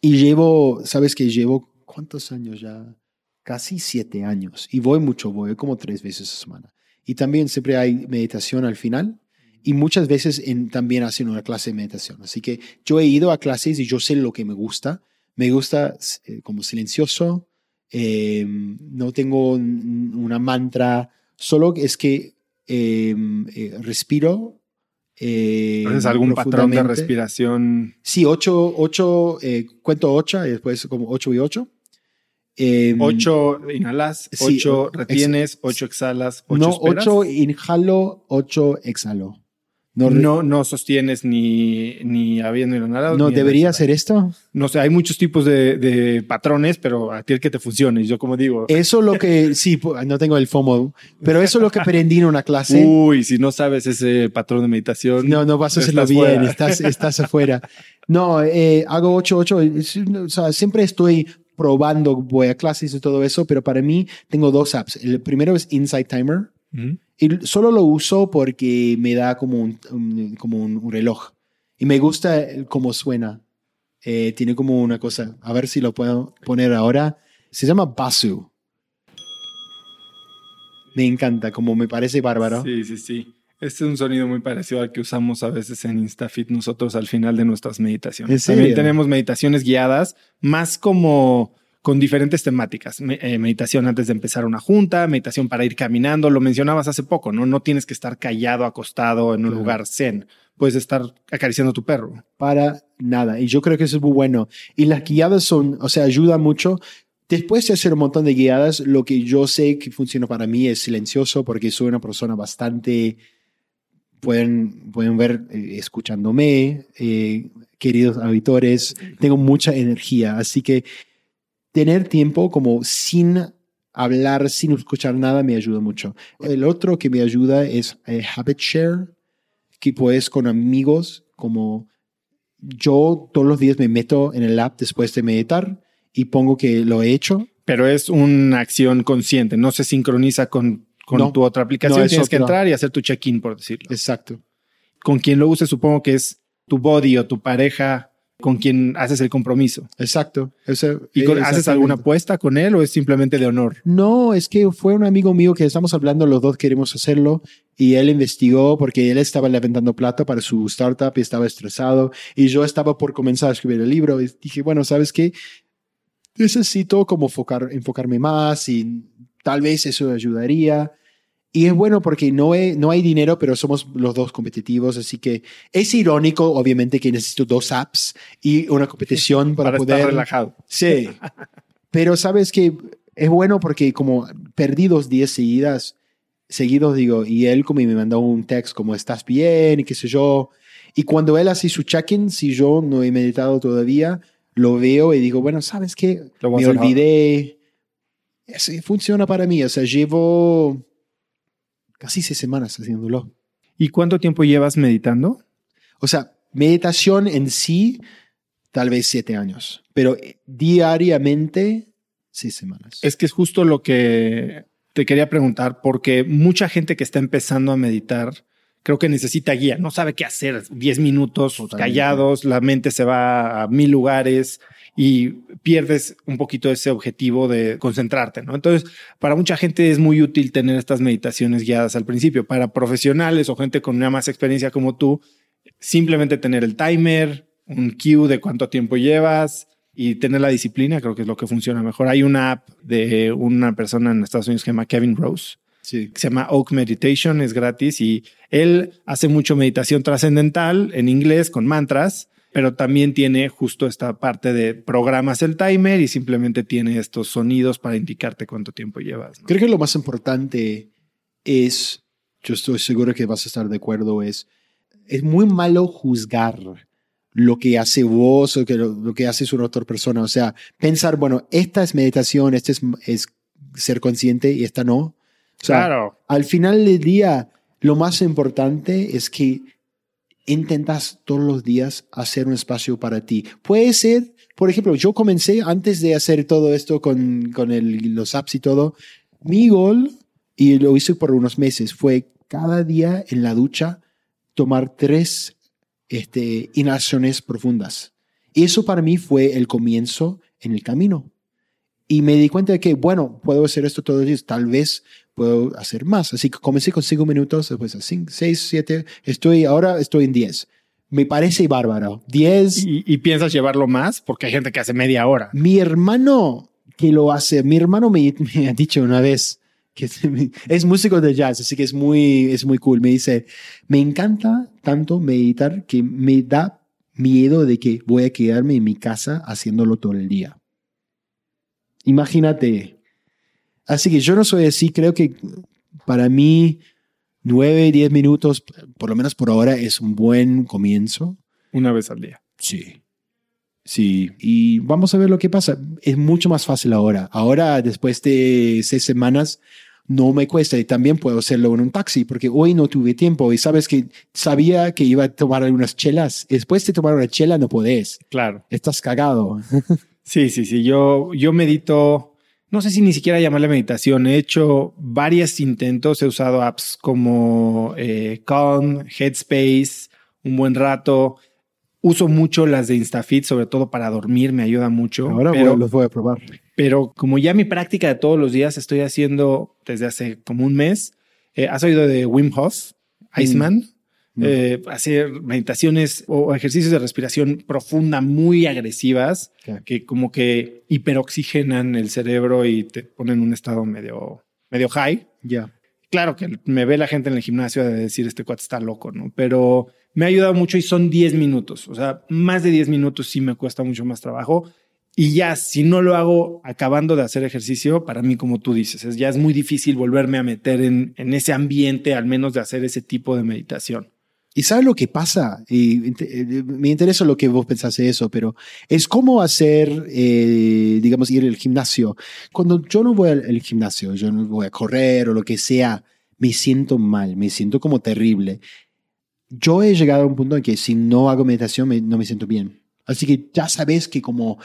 y llevo, sabes que llevo cuántos años ya? Casi siete años. Y voy mucho, voy como tres veces a semana. Y también siempre hay meditación al final. Y muchas veces en, también hacen una clase de meditación. Así que yo he ido a clases y yo sé lo que me gusta. Me gusta eh, como silencioso. Eh, no tengo una mantra. Solo es que eh, eh, respiro. Eh, ¿Haces algún patrón de respiración? Sí, ocho, ocho cuento ocho y después como ocho y ocho. ocho inhalas, sí, ocho retienes, ocho exhalas, ocho No, esperas. ocho inhalo, ocho exhalo. No, no, no, sostienes ni, ni habiendo inhalado. No, ni ¿debería hacer esto? No sé, hay muchos tipos de, de, patrones, pero a ti el que te funcione. Yo como digo. Eso lo que, sí, no tengo el FOMO, pero eso es lo que aprendí en una clase. Uy, si no sabes ese patrón de meditación. No, no vas a hacerlo bien, fuera. estás, estás afuera. No, eh, hago 8, 8, o sea, siempre estoy probando, voy a clases y todo eso, pero para mí tengo dos apps. El primero es Insight Timer y solo lo uso porque me da como un, un- como un reloj y me gusta cómo suena. Eh, tiene como una cosa, a ver si lo puedo poner ahora. Se llama Basu. Me encanta, como me parece bárbaro. Sí, sí, sí. Este es un sonido muy parecido al que usamos a veces en InstaFit nosotros al final de nuestras meditaciones. También tenemos meditaciones guiadas, más como con diferentes temáticas. Me- eh, meditación antes de empezar una junta, meditación para ir caminando. Lo mencionabas hace poco, ¿no? No tienes que estar callado, acostado en un Claro. lugar zen. Puedes estar acariciando a tu perro. para nada. Y yo creo que eso es muy bueno. Y las guiadas son, o sea, ayuda mucho. Después de hacer un montón de guiadas, lo que yo sé que funciona para mí es silencioso porque soy una persona bastante, pueden, pueden ver eh, escuchándome, eh, queridos auditores, tengo mucha energía. Así que tener tiempo como sin hablar, sin escuchar nada, me ayuda mucho. El otro que me ayuda es eh, Habit Share, que puedes con amigos, como yo todos los días me meto en el app después de meditar y pongo que lo he hecho. Pero es una acción consciente, no se sincroniza con, con No. tu otra aplicación. No, es Tienes que entrar y hacer tu check-in, por decirlo. Exacto. con quien lo uses, supongo que es tu body o tu pareja con quien haces el compromiso. Exacto. ¿Y con- haces alguna apuesta con él o es simplemente de honor? No, es que fue un amigo mío que estamos hablando, los dos queremos hacerlo y él investigó porque él estaba levantando plata para su startup y estaba estresado y yo estaba por comenzar a escribir el libro y dije, bueno, ¿sabes qué? Necesito como enfocar, enfocarme más y tal vez eso ayudaría. Y es bueno porque no, hay- no hay dinero, pero somos los dos competitivos, así que es irónico, obviamente, que necesito dos apps y una competición para, Para, poder... estar relajado. Sí. Pero sabes que es bueno porque como perdí dos días seguidas, seguidos digo, y él como me mandó un text como estás bien y qué sé yo. Y cuando él hace su check-in, si yo no he meditado todavía, lo veo y digo, bueno, ¿sabes qué? Me olvidé. Así funciona para mí. O sea, llevo casi seis semanas haciéndolo. ¿Y cuánto tiempo llevas meditando? O sea, meditación en sí, tal vez siete años, pero diariamente, seis semanas. Es que es justo lo que te quería preguntar, porque mucha gente que está empezando a meditar creo que necesita guía, no sabe qué hacer, 10 minutos Totalmente. callados, la mente se va a mil lugares y pierdes un poquito ese objetivo de concentrarte, ¿no? Entonces, para mucha gente es muy útil tener estas meditaciones guiadas al principio. Para profesionales o gente con una más experiencia como tú, simplemente tener el timer, un cue de cuánto tiempo llevas y tener la disciplina, creo que es lo que funciona mejor. Hay una app de una persona en Estados Unidos que se llama Kevin Rose, sí. que se llama Oak Meditation, es gratis y él hace mucho meditación trascendental en inglés con mantras, pero también tiene justo esta parte de programas el timer y simplemente tiene estos sonidos para indicarte cuánto tiempo llevas. ¿no? Creo que lo más importante es, yo estoy seguro que vas a estar de acuerdo, es, es muy malo juzgar lo que hace vos o que lo, lo que hace una otra persona. O sea, pensar, bueno, esta es meditación, esta es, es ser consciente y esta no. O sea, Claro. al final del día, lo más importante es que intentas todos los días hacer un espacio para ti. Puede ser, por ejemplo, yo comencé antes de hacer todo esto con, con el- los apps y todo, mi gol, y lo hice por unos meses, fue cada día en la ducha tomar tres este, inhalaciones profundas. Y eso para mí fue el comienzo en el camino. Y me di cuenta de que, bueno, puedo hacer esto todos los días, tal vez puedo hacer más. Así que comencé con cinco minutos, después a cinco, seis, siete, estoy, ahora estoy en diez. Me parece bárbaro. Diez. ¿Y, y piensas llevarlo más? Porque hay gente que hace media hora. Mi hermano que lo hace, mi hermano me, me ha dicho una vez que es músico de jazz, así que es muy, es muy cool. Me dice, me encanta tanto meditar que me da miedo de que voy a quedarme en mi casa haciéndolo todo el día. Imagínate. Así que yo no soy así, creo que para mí nueve, diez minutos, por lo menos por ahora, es un buen comienzo. Una vez al día. Sí. Sí, y vamos a ver lo que pasa. Es mucho más fácil ahora. Ahora, después de seis semanas, no me cuesta y también puedo hacerlo en un taxi porque hoy no tuve tiempo y sabes que sabía que iba a tomar algunas chelas. Después de tomar una chela no podés. Claro. Estás cagado. Sí, sí, sí. Yo, yo medito, no sé si ni siquiera llamarle meditación. He hecho varios intentos, he usado apps como eh, Calm, Headspace, un buen rato. Uso mucho las de InstaFit, sobre todo para dormir, me ayuda mucho. Ahora pero, los voy a probar. Pero como ya mi práctica de todos los días estoy haciendo desde hace como un mes, eh, ¿has oído de Wim Hof, Iceman? Mm. Eh, hacer meditaciones o ejercicios de respiración profunda muy agresivas que como que hiperoxigenan el cerebro y te ponen en un estado medio, medio high. Ya. Claro que me ve la gente en el gimnasio de decir este cuate está loco, ¿no? Pero me ha ayudado mucho y son 10 minutos. O sea, más de 10 minutos sí me cuesta mucho más trabajo. Y ya, si no lo hago acabando de hacer ejercicio, para mí, como tú dices, es, ya es muy difícil volverme a meter en, en ese ambiente, al menos de hacer ese tipo de meditación. ¿Y sabes lo que pasa? Y eh, me interesa lo que vos pensás de eso, pero es como hacer, eh, digamos, ir al gimnasio. Cuando yo no voy al, gimnasio, yo no voy a correr o lo que sea, me siento mal, me siento como terrible. Yo he llegado a un punto en que si no hago meditación me- no me siento bien. Así que ya sabes que como,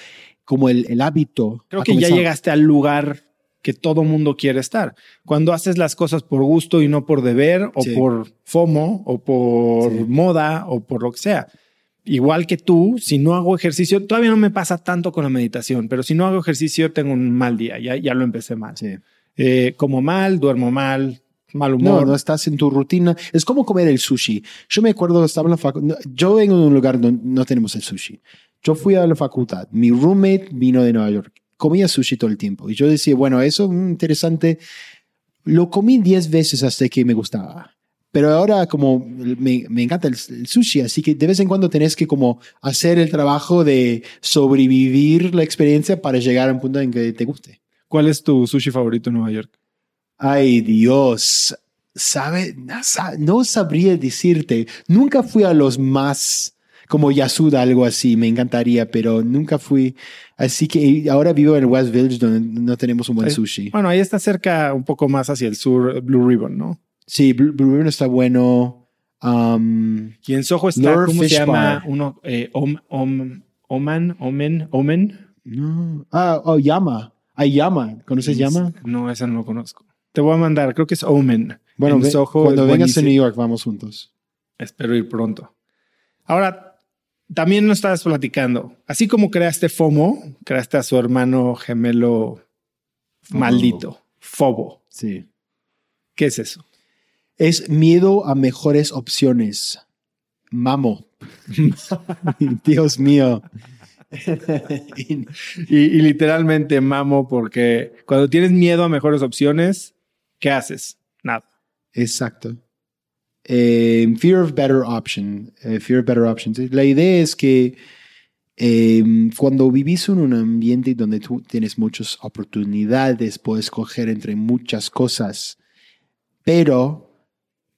como el, el hábito... Creo que ya comenzado. llegaste al lugar que todo mundo quiere estar. Cuando haces las cosas por gusto y no por deber o Sí. por FOMO o por Sí. moda o por lo que sea. Igual que tú, si no hago ejercicio, todavía no me pasa tanto con la meditación, pero si no hago ejercicio tengo un mal día, ya, ya lo empecé mal. Sí. Eh, como mal, duermo mal, mal No, humor. no estás en tu rutina. Es como comer el sushi. Yo me acuerdo, estaba en la facultad. Yo vengo de un lugar donde no tenemos el sushi. Yo fui a la facultad. Mi roommate vino de Nueva York. Comía sushi todo el tiempo. Y yo decía, bueno, eso es interesante. Lo comí 10 veces hasta que me gustaba. Pero ahora como me, me encanta el, el sushi, así que de vez en cuando tenés que como hacer el trabajo de sobrevivir la experiencia para llegar a un punto en que te guste. ¿Cuál es tu sushi favorito en Nueva York? Ay, Dios. ¿Sabe? No, sa- no sabría decirte. Nunca fui a los más como Yasuda, algo así. Me encantaría, pero nunca fui. Así que ahora vivo en West Village donde no tenemos un buen Eh, sushi. Bueno, ahí está cerca, un poco más hacia el sur, Blue Ribbon, ¿no? Sí, Blue, Blue Ribbon está bueno. Um, Y en Soho está, Lord ¿cómo se Fish llama? Bar. Uno, eh, Om, Om, Oman, Omen, Omen. no. Ah, oh, Yama. Hay Yama. ¿Conoces Yama? No, esa no lo conozco. Te voy a mandar, creo que es Omen. Bueno, en ve- Soho cuando vengas a. New York vamos juntos. Espero ir pronto. Ahora, también nos estabas platicando. Así como creaste FOMO, creaste a su hermano gemelo maldito, Fobo. Sí. ¿Qué es eso? Es miedo a mejores opciones. Mamo. Dios mío. Y, y literalmente mamo porque cuando tienes miedo a mejores opciones, ¿qué haces? Nada. Exacto. Eh, fear of better option. eh, fear of better options. La idea es que eh, cuando vivís en un ambiente donde tú tienes muchas oportunidades, puedes escoger entre muchas cosas, pero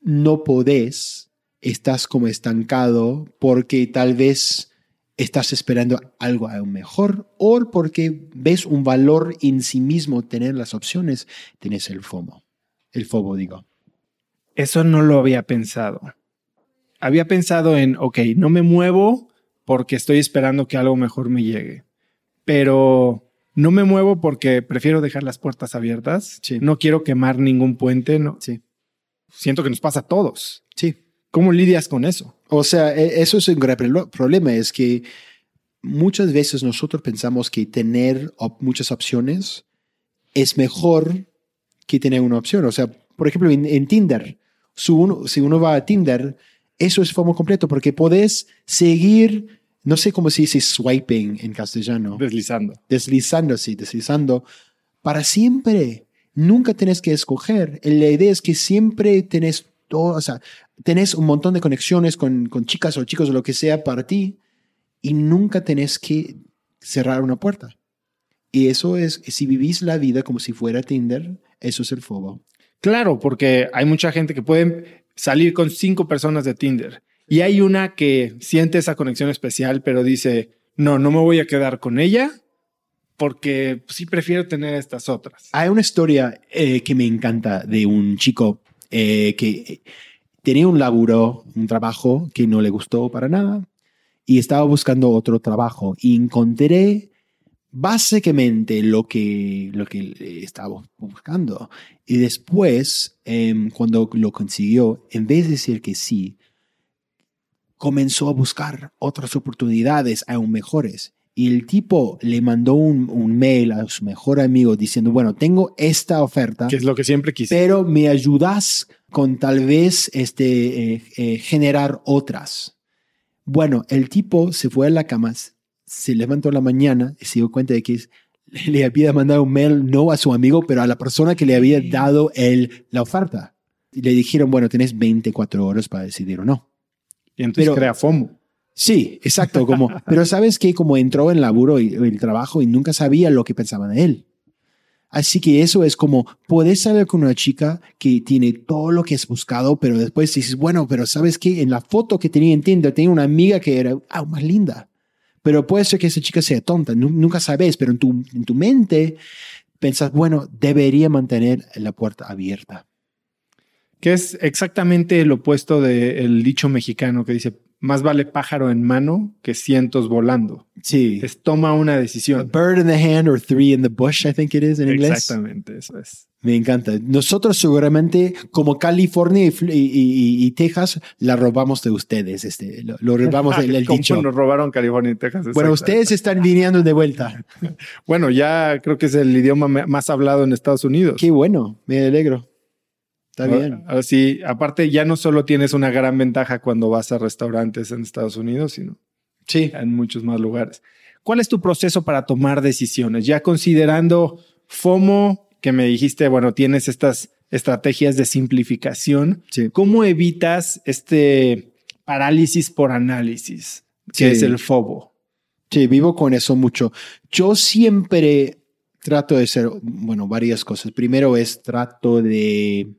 no podés, estás como estancado porque tal vez estás esperando algo aún mejor o porque ves un valor en sí mismo tener las opciones, tienes el FOMO. El FOMO, digo. Eso no lo había pensado. Había pensado en, ok, no me muevo porque estoy esperando que algo mejor me llegue, pero no me muevo porque prefiero dejar las puertas abiertas. Sí. No quiero quemar ningún puente. No. Sí. Siento que nos pasa a todos. Sí. ¿Cómo lidias con eso? O sea, e- eso es un gran pro- problema, es que muchas veces nosotros pensamos que tener op- muchas opciones es mejor que tener una opción. O sea, por ejemplo, en, en Tinder, si uno, si uno va a Tinder, eso es FOMO completo porque podés seguir, no sé cómo se dice swiping en castellano, Deslizando. deslizándose, deslizando para siempre. Nunca tenés que escoger. La idea es que siempre tenés todo, o sea, tenés un montón de conexiones con, con chicas o chicos o lo que sea para ti y nunca tenés que cerrar una puerta. Y eso es, si vivís la vida como si fuera Tinder, eso es el fobo. Claro, porque hay mucha gente que puede salir con cinco personas de Tinder y hay una que siente esa conexión especial, pero dice, no, no me voy a quedar con ella porque sí prefiero tener estas otras. Hay una historia eh, que me encanta de un chico eh, que tenía un laburo, un trabajo que no le gustó para nada y estaba buscando otro trabajo y encontré básicamente lo que, lo que estaba buscando. Y después, em, cuando lo consiguió, en vez de decir que sí, comenzó a buscar otras oportunidades aún mejores. Y el tipo le mandó un, un, mail a su mejor amigo diciendo, bueno, tengo esta oferta. Que es lo que siempre quise. Pero me ayudas con tal vez este, eh, eh, generar otras. Bueno, el tipo se fue a la cama, se levantó la mañana y se dio cuenta de que le había mandado un mail no a su amigo, pero a la persona que le había dado el, la oferta. Y le dijeron, bueno, tienes 24 horas para decidir o no. Y entonces crea FOMO. Sí, exacto. Como, pero sabes que como entró en laburo y el trabajo y nunca sabía lo que pensaban de él. Así que eso es como, puedes salir con una chica que tiene todo lo que has buscado, pero después dices, bueno, pero sabes que en la foto que tenía en Tinder tenía una amiga que era aún más linda. Pero puede ser que esa chica sea tonta, nunca sabes, pero en tu, en tu mente pensas, bueno, debería mantener la puerta abierta. Que es exactamente el opuesto del dicho mexicano que dice, más vale pájaro en mano que cientos volando. Sí. Es toma una decisión. A bird in the hand or three in the bush, I think it is en inglés. Exactamente, eso es. Me encanta. Nosotros seguramente, como California y, Texas, la robamos de ustedes. Este, lo, robamos del dicho. Nos robaron California y Texas. Bueno, ustedes están viniendo de vuelta. bueno, ya creo que es el idioma más hablado en Estados Unidos. Qué bueno, me alegro. Está bien. Así, aparte, ya no solo tienes una gran ventaja cuando vas a restaurantes en Estados Unidos, sino sí. en muchos más lugares. ¿Cuál es tu proceso para tomar decisiones? Ya considerando FOMO, que me dijiste, bueno, tienes estas estrategias de simplificación. ¿Cómo evitas este parálisis por análisis, que es el FOBO? Sí, vivo con eso mucho. Yo siempre trato de hacer, bueno, varias cosas. Primero es trato de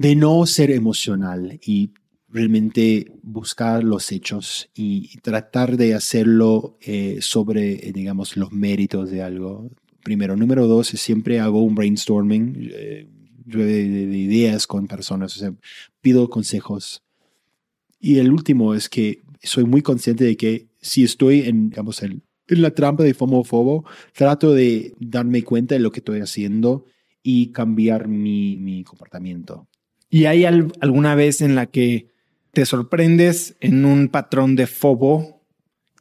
de no ser emocional y realmente buscar los hechos y tratar de hacerlo eh, sobre, eh, digamos, los méritos de algo. Primero. Número dos, siempre hago un brainstorming eh, de, ideas con personas, pido consejos. Y el último es que soy muy consciente de que si estoy en, digamos, en, la trampa de FOMO trato de darme cuenta de lo que estoy haciendo y cambiar mi comportamiento. ¿Y hay alguna vez en la que te sorprendes en un patrón de fobo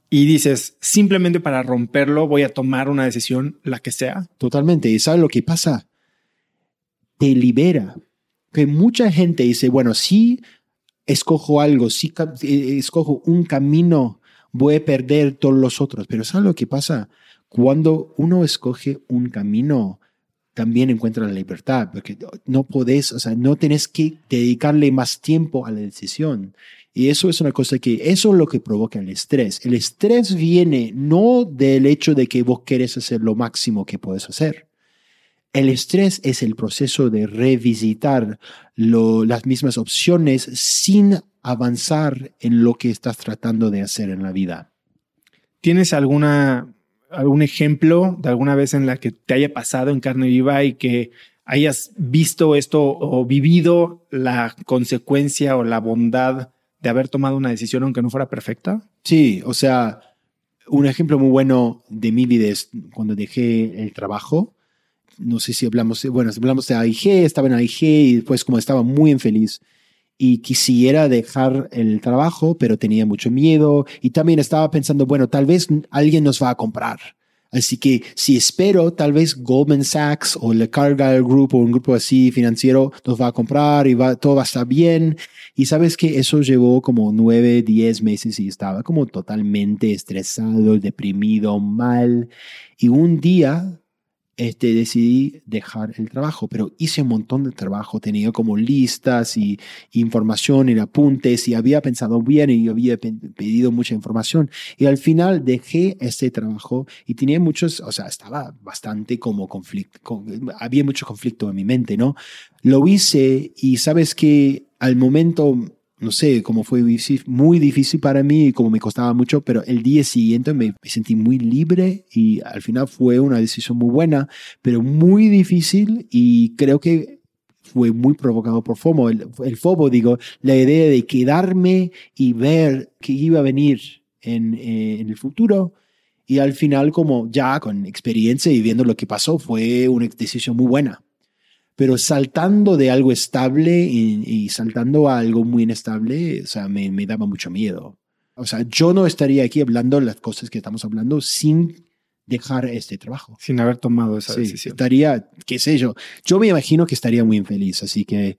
y dices, simplemente para romperlo voy a tomar una decisión, la que sea? Totalmente. ¿Y sabes lo que pasa? Te libera. Que mucha gente dice, bueno, si escojo algo, si eh, escojo un camino, voy a perder todos los otros. Pero ¿sabes lo que pasa? Cuando uno escoge un camino, también encuentra la libertad, porque no podés, o sea, no tenés que dedicarle más tiempo a la decisión. Y eso es una cosa que, eso es lo que provoca el estrés. El estrés viene no del hecho de que vos querés hacer lo máximo que puedes hacer. El estrés es el proceso de revisitar las mismas opciones sin avanzar en lo que estás tratando de hacer en la vida. ¿Tienes alguna algún ejemplo de alguna vez en la que te haya pasado en carne viva y que hayas visto esto o vivido la consecuencia o la bondad de haber tomado una decisión aunque no fuera perfecta? Sí, o sea, un ejemplo muy bueno de mi vida es cuando dejé el trabajo. No sé si hablamos, bueno, hablamos de AIG, estaba en AIG y después como estaba muy infeliz y quisiera dejar el trabajo, pero tenía mucho miedo y también estaba pensando, bueno, tal vez alguien nos va a comprar. Así que si espero, tal vez Goldman Sachs o el Cargill Group o un grupo así financiero nos va a comprar y va, todo va a estar bien. Y sabes que eso llevó como nueve, diez meses y estaba como totalmente estresado, deprimido, mal. Y un día este, decidí dejar el trabajo, pero hice un montón de trabajo, tenía como listas y, información y apuntes y había pensado bien y había pedido mucha información y al final dejé ese trabajo y tenía muchos, o sea, estaba bastante como conflicto, había mucho conflicto en mi mente, ¿no? Lo hice y sabes que al momento no sé, cómo fue muy difícil para mí y como me costaba mucho, pero el día siguiente me, sentí muy libre y al final fue una decisión muy buena, pero muy difícil y creo que fue muy provocado por FOMO. El, el FOMO, digo, la idea de quedarme y ver qué iba a venir en, eh, en el futuro Y al final, como ya con experiencia y viendo lo que pasó, fue una decisión muy buena. Pero saltando de algo estable y, y saltando a algo muy inestable, o sea, me, me daba mucho miedo. O sea, yo no estaría aquí hablando las cosas que estamos hablando sin dejar este trabajo. Sin haber tomado esa Sí, decisión. estaría, qué sé yo, yo me imagino que estaría muy infeliz, así que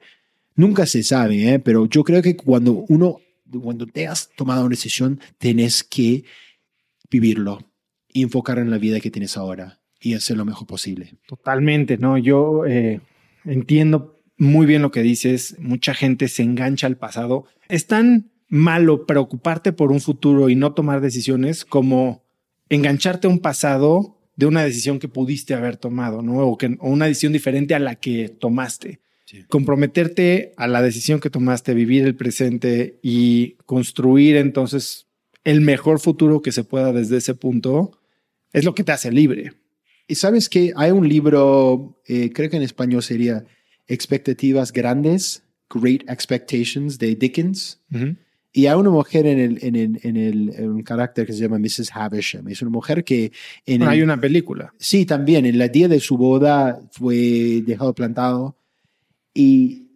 nunca se sabe, ¿eh? pero yo creo que cuando uno, cuando te has tomado una decisión, tenés que vivirlo enfocar en la vida que tienes ahora y hacer lo mejor posible. Totalmente, ¿no? Yo eh, entiendo muy bien lo que dices. Mucha gente se engancha al pasado. Es tan malo preocuparte por un futuro y no tomar decisiones como engancharte a un pasado de una decisión que pudiste haber tomado, ¿no? O, que, o una decisión diferente a la que tomaste. Sí. Comprometerte a la decisión que tomaste, vivir el presente y construir entonces el mejor futuro que se pueda desde ese punto, es lo que te hace libre. Y sabes que hay un libro, eh, creo que en español sería Expectativas Grandes, Great Expectations de Dickens. Y hay una mujer en el, en el, en el en un carácter que se llama Mrs. Havisham. Es una mujer que en Bueno, el- hay una película. Sí, también. En el día de su boda fue dejado plantado y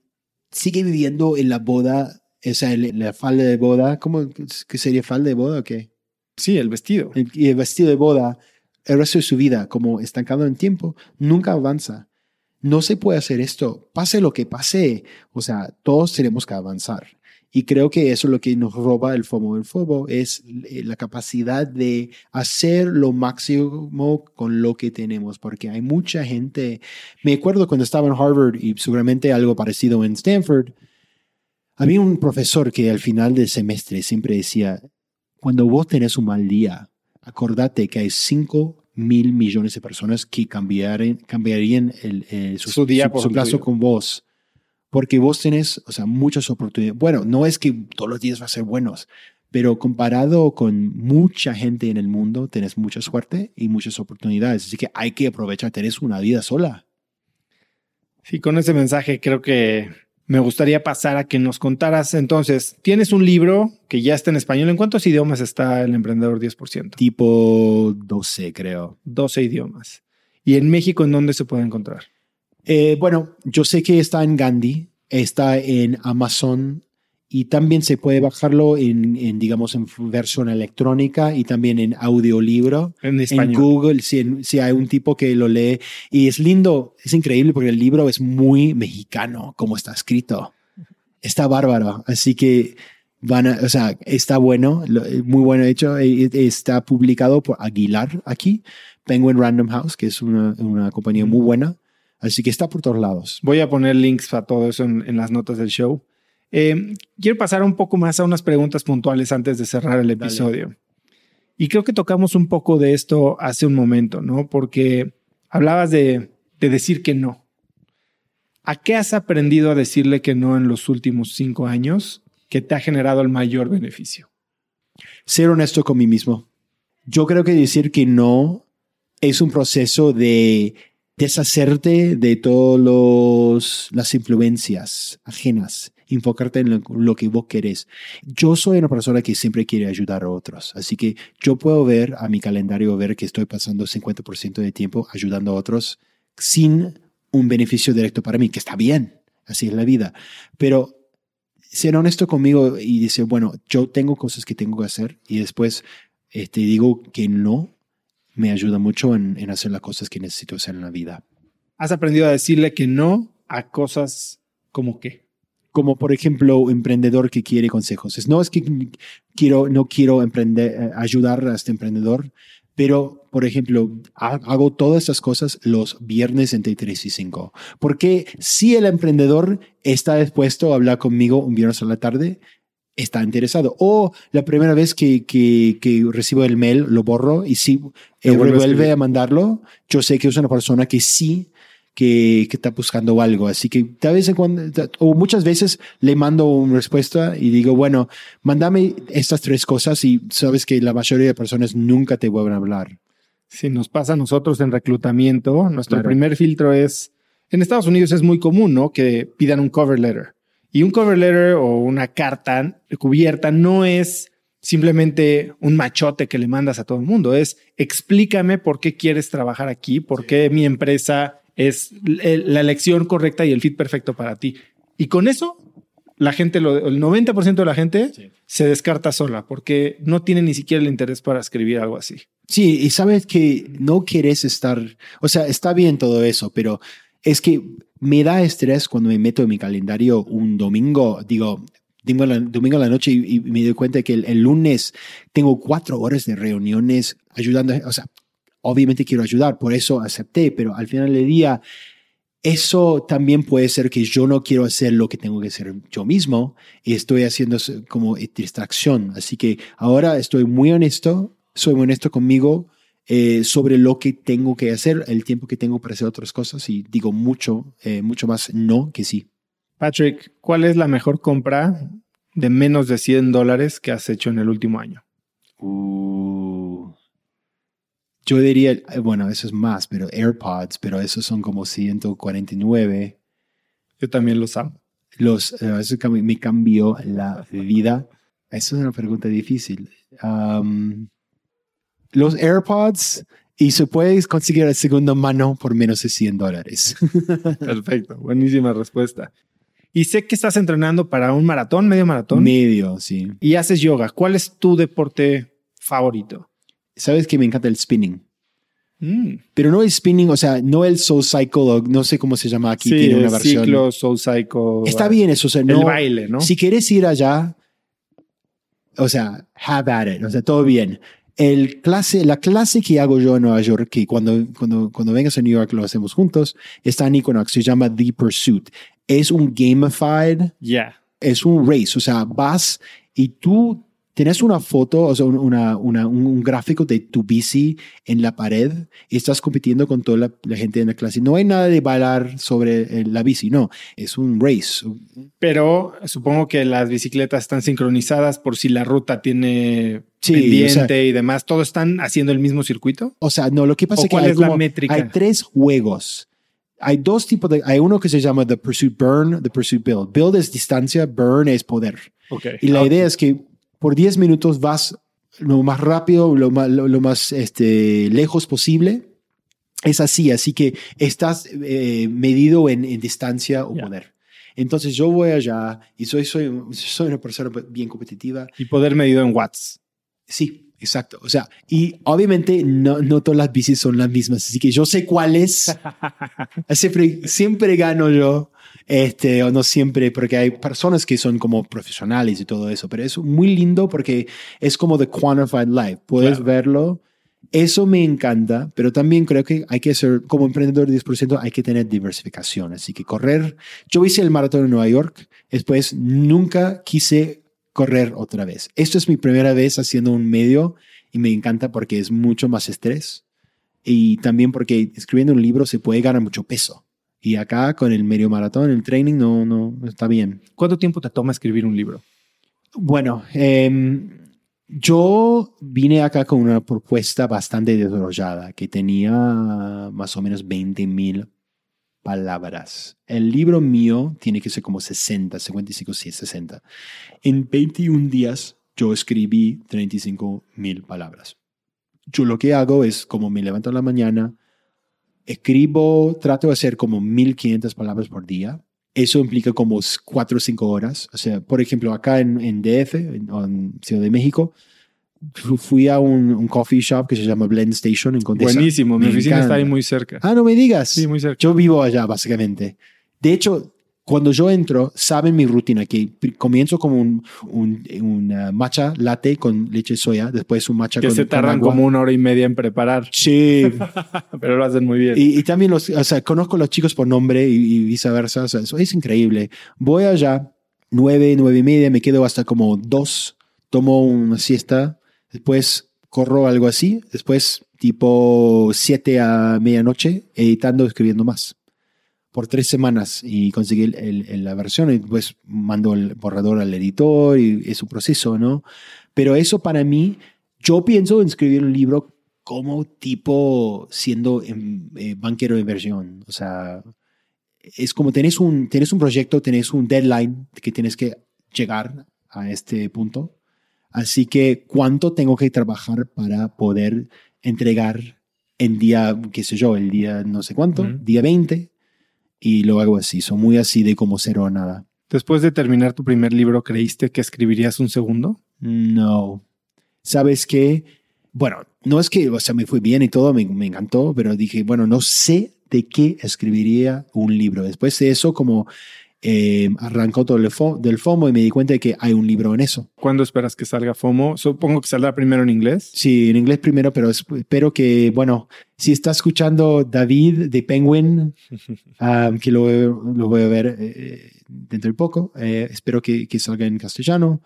sigue viviendo en la boda, o sea, en la falda de boda. ¿Cómo que sería falda de boda o qué? Sí, el vestido. Y el vestido de boda el resto de su vida, como estancado en tiempo, nunca avanza. No se puede hacer esto. Pase lo que pase. O sea, todos tenemos que avanzar. Y creo que eso es lo que nos roba el FOMO. El FOMO es eh, la capacidad de hacer lo máximo con lo que tenemos, porque hay mucha gente. Me acuerdo cuando estaba en Harvard y seguramente algo parecido en Stanford. Había un profesor que al final del semestre siempre decía, cuando vos tenés un mal día, acordate que hay 5 mil millones de personas que cambiarían, cambiarían el, eh, su, Su día su- por su el plazo con vos. Porque vos tenés, o sea, muchas oportunidades. Bueno, no es que todos los días va a ser buenos, pero comparado con mucha gente en el mundo, tenés mucha suerte y muchas oportunidades. Así que hay que aprovechar, tenés una vida sola. Sí, con ese mensaje creo que me gustaría pasar a que nos contaras entonces, tienes un libro que ya está en español. ¿En cuántos idiomas está el emprendedor 10%? Tipo 12, creo. 12 idiomas. ¿Y en México en dónde se puede encontrar? Eh, bueno, yo sé que está en Gandhi, está en Amazon y también se puede bajarlo en, en, digamos, en versión electrónica y también en audiolibro. En En. Google, si, si hay un tipo que lo lee y es lindo, es increíble porque el libro es muy mexicano, como está escrito. Está bárbaro, así que van a, o sea, está bueno, muy bueno hecho. eh, Está publicado por Aguilar aquí, Penguin Random House, que es una, una compañía muy buena. Así que está por todos lados. Voy a poner links a todo eso en, en las notas del show. Eh, quiero pasar un poco más a unas preguntas puntuales antes de cerrar el Dale. episodio. Y creo que tocamos un poco de esto hace un momento, ¿no? Porque hablabas de, de decir que no. ¿A qué has aprendido a decirle que no en los últimos cinco años que te ha generado el mayor beneficio? ser honesto con mí mismo. Yo creo que decir que no es un proceso de deshacerte de todas las influencias ajenas, enfocarte en lo, lo que vos querés. Yo soy una persona que siempre quiere ayudar a otros, así que yo puedo ver a mi calendario, ver que estoy pasando 50% de tiempo ayudando a otros sin un beneficio directo para mí, que está bien, así es la vida. Pero ser honesto conmigo y decir, bueno, yo tengo cosas que tengo que hacer y después este, digo que no, me ayuda mucho en, en hacer las cosas que necesito hacer en la vida. ¿Has aprendido a decirle que no a cosas como qué? Como por ejemplo, un emprendedor que quiere consejos. Es, no es que quiero, no quiero emprender, eh, ayudar a este emprendedor, pero por ejemplo, ha- hago todas estas cosas los viernes entre 3 y 5. Porque si el emprendedor está dispuesto a hablar conmigo un viernes a la tarde, está interesado. O la primera vez que, que, que recibo el mail, lo borro y si vuelve a mandarlo, yo sé que es una persona que sí que, que está buscando algo. Así que tal vez en cuando, o muchas veces le mando una respuesta y digo, bueno, mándame estas tres cosas y sabes que la mayoría de personas nunca te vuelven a hablar. Si nos pasa a nosotros en reclutamiento, nuestro Claro. primer filtro es, en Estados Unidos es muy común, ¿no? Que pidan un cover letter. Y un cover letter o una carta cubierta no es simplemente un machote que le mandas a todo el mundo. Es explícame por qué quieres trabajar aquí, por qué mi empresa es la elección correcta y el fit perfecto para ti. Y con eso, la gente, el 90% de la gente se descarta sola porque no tiene ni siquiera el interés para escribir algo así. Sí, y sabes que no quieres estar, o sea, está bien todo eso, pero es que me da estrés cuando me meto en mi calendario un domingo, digo, domingo, la, domingo a la noche y, me doy cuenta que el, lunes tengo cuatro horas de reuniones ayudando, o sea, obviamente quiero ayudar, por eso acepté, pero al final del día, eso también puede ser que yo no quiero hacer lo que tengo que hacer yo mismo y estoy haciendo como distracción. Así que ahora estoy muy honesto, soy muy honesto conmigo eh, sobre lo que tengo que hacer, el tiempo que tengo para hacer otras cosas y digo mucho, eh, mucho más no que sí. Patrick, ¿cuál es la mejor compra de menos de 100 dólares que has hecho en el último año? Uh, yo diría, eh, bueno, eso es más, pero AirPods, pero esos son como 149. Yo también los amo. Los, eh, eso me cambió la vida. Eso es una pregunta difícil. los AirPods y se puede conseguir a segunda mano por menos de 100 dólares. Perfecto, buenísima respuesta. Y sé que estás entrenando para un maratón, medio maratón. Medio, sí. Y haces yoga. ¿Cuál es tu deporte favorito? Sabes que me encanta el spinning. Mm. Pero no el spinning, o sea, no el Soul Cycle, no sé cómo se llama aquí, tiene una versión. Ciclo, Soul Cycle. Está bien eso, o sea, no. El baile, ¿no? Si quieres ir allá, o sea, have at it, o sea, todo bien. El clase, la clase que hago yo en Nueva York, que cuando, cuando, cuando vengas a New York lo hacemos juntos, está en Equinox, se llama The Pursuit es un gamified, yeah. es un race, o sea, vas y tú tienes una foto, o sea, una, una, un gráfico de tu bici en la pared y estás compitiendo con toda la, gente en la clase. No hay nada de bailar sobre eh, la bici, no, es un race. Pero supongo que las bicicletas están sincronizadas por si la ruta tiene pendiente y demás. ¿Todos están haciendo el mismo circuito? O sea, no, lo que pasa es que hay, la métrica? hay tres juegos hay dos tipos de, hay uno que se llama The Pursuit Burn, The Pursuit Build. Build es distancia, burn es poder. Okay. Y la idea es que por 10 minutos vas lo más rápido, lo más, lo, más este, lejos posible. Es así, así que estás eh, medido en, en, distancia o poder. Entonces yo voy allá y soy, soy, soy una persona bien competitiva. Y poder medido en watts. Sí, Exacto. O sea, y obviamente no, no todas las bicis son las mismas, así que yo sé cuáles. siempre, siempre gano yo. Este, o no siempre, porque hay personas que son como profesionales y todo eso, pero es muy lindo porque es como The Quantified Life. Puedes verlo. Eso me encanta, pero también creo que hay que ser, como emprendedor de 10%, hay que tener diversificación. Así que correr. Yo hice el maratón en Nueva York, después nunca quise correr otra vez. Esto es mi primera vez haciendo un medio y me encanta porque es mucho más estrés y también porque escribiendo un libro se puede ganar mucho peso. Y acá con el medio maratón, el training no, no, está bien. ¿Cuánto tiempo te toma escribir un libro? Bueno, em, yo vine acá con una propuesta bastante desarrollada que tenía más o menos 20 mil palabras. El libro mío tiene que ser como 60, 55, 60. En 21 días yo escribí 35 mil palabras. Yo lo que hago es, como me levanto en la mañana, escribo, trato de hacer como 1500 palabras por día. Eso implica como 4 o 5 horas. O sea, por ejemplo, acá en, en DF, en Ciudad de México, fui a un, coffee shop que se llama Blend Station en Condesa. Buenísimo, mi oficina está ahí muy cerca. Ah, no me digas. Sí, muy cerca. Yo vivo allá, básicamente. De hecho, cuando yo entro, saben mi rutina, que comienzo como un, un, matcha latte con leche de soya, después un matcha que con se tardan como una hora y media en preparar. Sí. Pero lo hacen muy bien. Y, también los, o sea, conozco a los chicos por nombre y, viceversa. O sea, eso es increíble. Voy allá, nueve, nueve y media, me quedo hasta como dos, tomo una siesta Después corro algo así. Después, tipo 7 a medianoche, editando, escribiendo más. Por tres semanas y conseguí el, la versión y después mando el borrador al editor y es un proceso, ¿no? Pero eso para mí, yo pienso en escribir un libro como tipo siendo em, eh, banquero de inversión. O sea, es como tenés un, tenés un proyecto, tenés un deadline que tienes que llegar a este punto Así que, ¿cuánto tengo que trabajar para poder entregar en día, qué sé yo, el día no sé cuánto, Ujú. día 20? Y lo hago así. Son muy así de como cero a nada. Después de terminar tu primer libro, ¿creíste que escribirías un segundo? No. ¿Sabes qué? Bueno, no es que, o sea, me fue bien y todo, me, me encantó, pero dije, bueno, no sé de qué escribiría un libro. Después de eso, como eh, arrancó todo el fo- del FOMO y me di cuenta de que hay un libro en eso. ¿Cuándo esperas que salga FOMO? Supongo que saldrá primero en inglés. Sí, en inglés primero, pero es- espero que, bueno, si está escuchando David de Penguin, ah, que lo, lo voy a ver eh, dentro de poco, eh, espero que, que salga en castellano.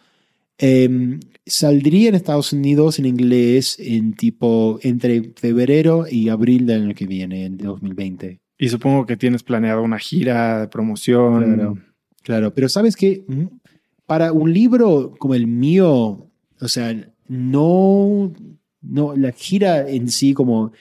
Em, saldría en Estados Unidos en inglés en tipo entre febrero y abril del año que viene, en 2020. Y supongo que tienes planeado una gira de promoción. Claro. Claro, pero sabes que para un libro como el mío, o sea, no, no, la gira en sí como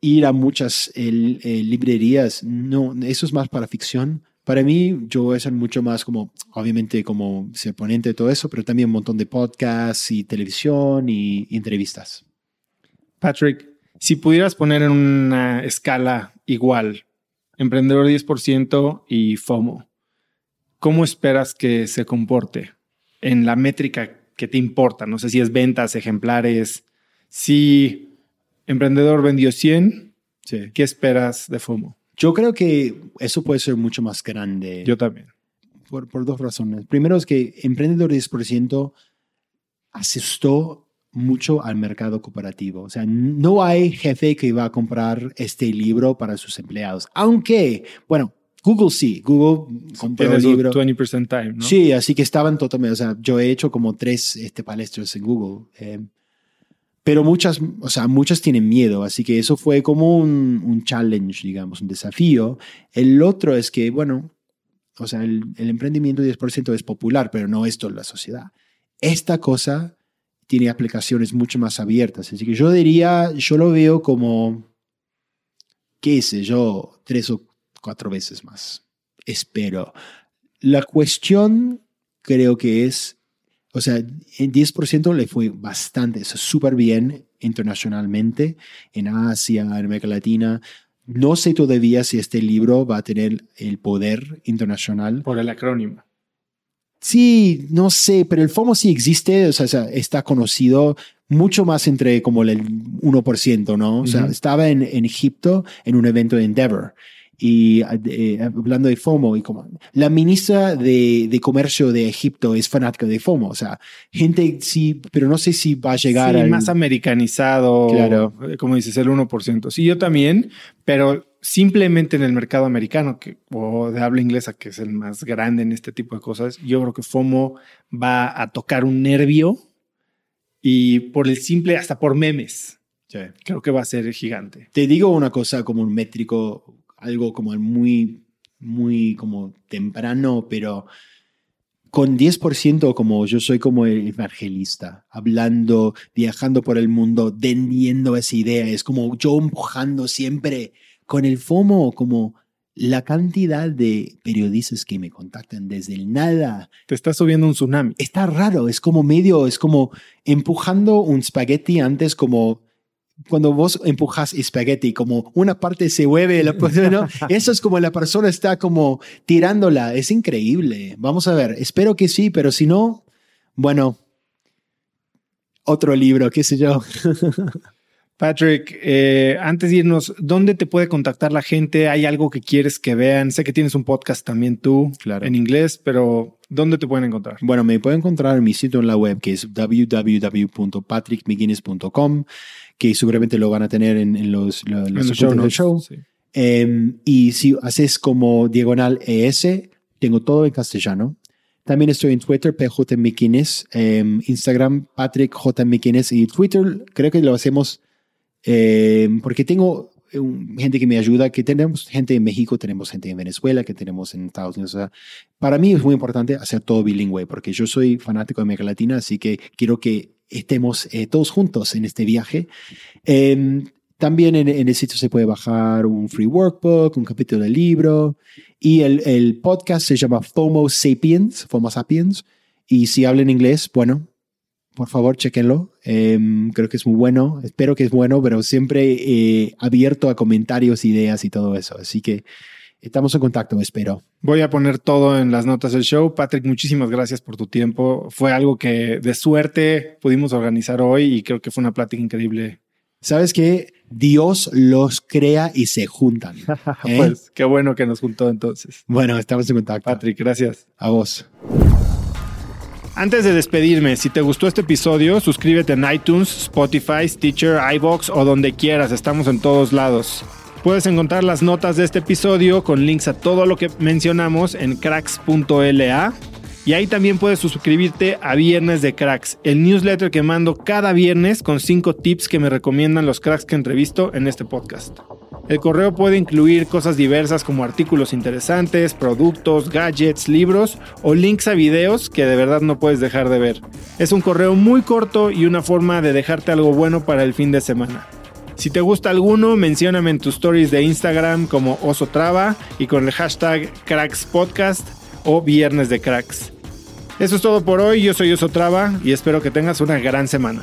ir a muchas el- eh, librerías, no, eso es más para ficción. Para mí, yo voy a ser mucho más como, obviamente, como ser ponente de todo eso, pero también un montón de podcasts y televisión y entrevistas. Patrick, si pudieras poner en una escala igual, emprendedor 10% y FOMO, ¿cómo esperas que se comporte en la métrica que te importa? No sé si es ventas, ejemplares. Si emprendedor vendió 100, Sí. ¿qué esperas de FOMO? Yo creo que eso puede ser mucho más grande. Yo también. por, por dos razones. Primero es que Emprendedor 10% asustó mucho al mercado cooperativo. O sea, no hay jefe que va a comprar este libro para sus empleados. Aunque, bueno, Google sí. Google compró el libro. 20% time, ¿no? Sí, así que estaban totalmente, o sea, yo he hecho como tres este, palestras en Google. eh, pero muchas, o sea, muchas tienen miedo, así que eso fue como un, un challenge, digamos, un desafío. El otro es que, bueno, o sea, el, el emprendimiento 10% es popular, pero no es toda la sociedad. Esta cosa tiene aplicaciones mucho más abiertas, así que yo diría, yo lo veo como, qué sé yo, tres o cuatro veces más. Espero. La cuestión creo que es, o sea, en 10% le fue bastante, eso súper bien internacionalmente, en Asia, en América Latina. No sé todavía si este libro va a tener el poder internacional. Por el acrónimo. Sí, no sé, pero el FOMO sí existe, o sea, está conocido mucho más entre como el 1%, ¿no? O sea, estaba en, en Egipto en un evento de Endeavor y eh, hablando de FOMO y como la ministra de, de comercio de Egipto es fanática de FOMO, o sea, gente sí, pero no sé si va a llegar sí, al- más americanizado. Claro. eh, Como dices, el 1%. Sí, yo también, pero simplemente en el mercado americano que, o de habla inglesa, que es el más grande en este tipo de cosas, yo creo que FOMO va a tocar un nervio y por el simple, hasta por memes, creo que va a ser gigante. Te digo una cosa como un métrico, algo como muy, muy como temprano, pero con 10% como yo soy como el evangelista, hablando, viajando por el mundo, vendiendo esa idea, es como yo empujando siempre con el FOMO, como la cantidad de periodistas que me contactan desde el nada, Te está subiendo un tsunami. está raro, es como medio, es como empujando un spaghetti antes como cuando vos empujas espagueti, como una parte se mueve, la, ¿no? eso es como la persona está como tirándola, es increíble. Vamos a ver, espero que sí, pero si no, bueno, otro libro, qué sé yo. Patrick, eh, antes de irnos, ¿dónde te puede contactar la gente? ¿Hay algo que quieres que vean? Sé que tienes un podcast también tú Claro. en inglés, pero ¿dónde te pueden encontrar? Bueno, me pueden encontrar en mi sitio en la web que es www.patrickmcguinness.com, que seguramente lo van a tener en, en los, En los los apuntes show del show. sí. Eh, y si haces como diagonal ES, tengo todo en castellano. También estoy en Twitter, PJ Miquines, eh, Instagram, Patrick J. Miquines y Twitter, creo que lo hacemos eh, porque tengo eh, gente que me ayuda, que tenemos gente en México, tenemos gente en Venezuela, que tenemos en Estados Unidos. O sea, para mí es muy importante hacer todo bilingüe, porque yo soy fanático de América Latina, así que quiero que estemos eh, todos juntos en este viaje. Eh, también en, en el sitio se puede bajar un free workbook, un capítulo del libro. Y el, el podcast se llama FOMO Sapiens, FOMO Sapiens. Y si hablan inglés, bueno, por favor, chequenlo. Em, creo que es muy bueno. Espero que es bueno, pero siempre eh, abierto a comentarios, ideas y todo eso. Así que estamos en contacto, espero. Voy a poner todo en las notas del show. Patrick, muchísimas gracias por tu tiempo. Fue algo que de suerte pudimos organizar hoy y creo que fue una plática increíble. ¿Sabes qué? Dios los crea y se juntan. ¿eh? pues qué bueno que nos juntó entonces. Bueno, estamos en contacto. Patrick, gracias. A vos. Antes de despedirme, si te gustó este episodio, suscríbete en iTunes, Spotify, Stitcher, iBox o donde quieras. Estamos en todos lados. Puedes encontrar las notas de este episodio con links a todo lo que mencionamos en cracks.la. Y ahí también puedes suscribirte a Viernes de Cracks, el newsletter que mando cada viernes con 5 tips que me recomiendan los cracks que entrevisto en este podcast. El correo puede incluir cosas diversas como artículos interesantes, productos, gadgets, libros o links a videos que de verdad no puedes dejar de ver. Es un correo muy corto y una forma de dejarte algo bueno para el fin de semana. Si te gusta alguno, mencióname en tus stories de Instagram como Oso Traba y con el hashtag CracksPodcast o Viernes de Cracks. Eso es todo por hoy, yo soy Oso Traba y espero que tengas una gran semana.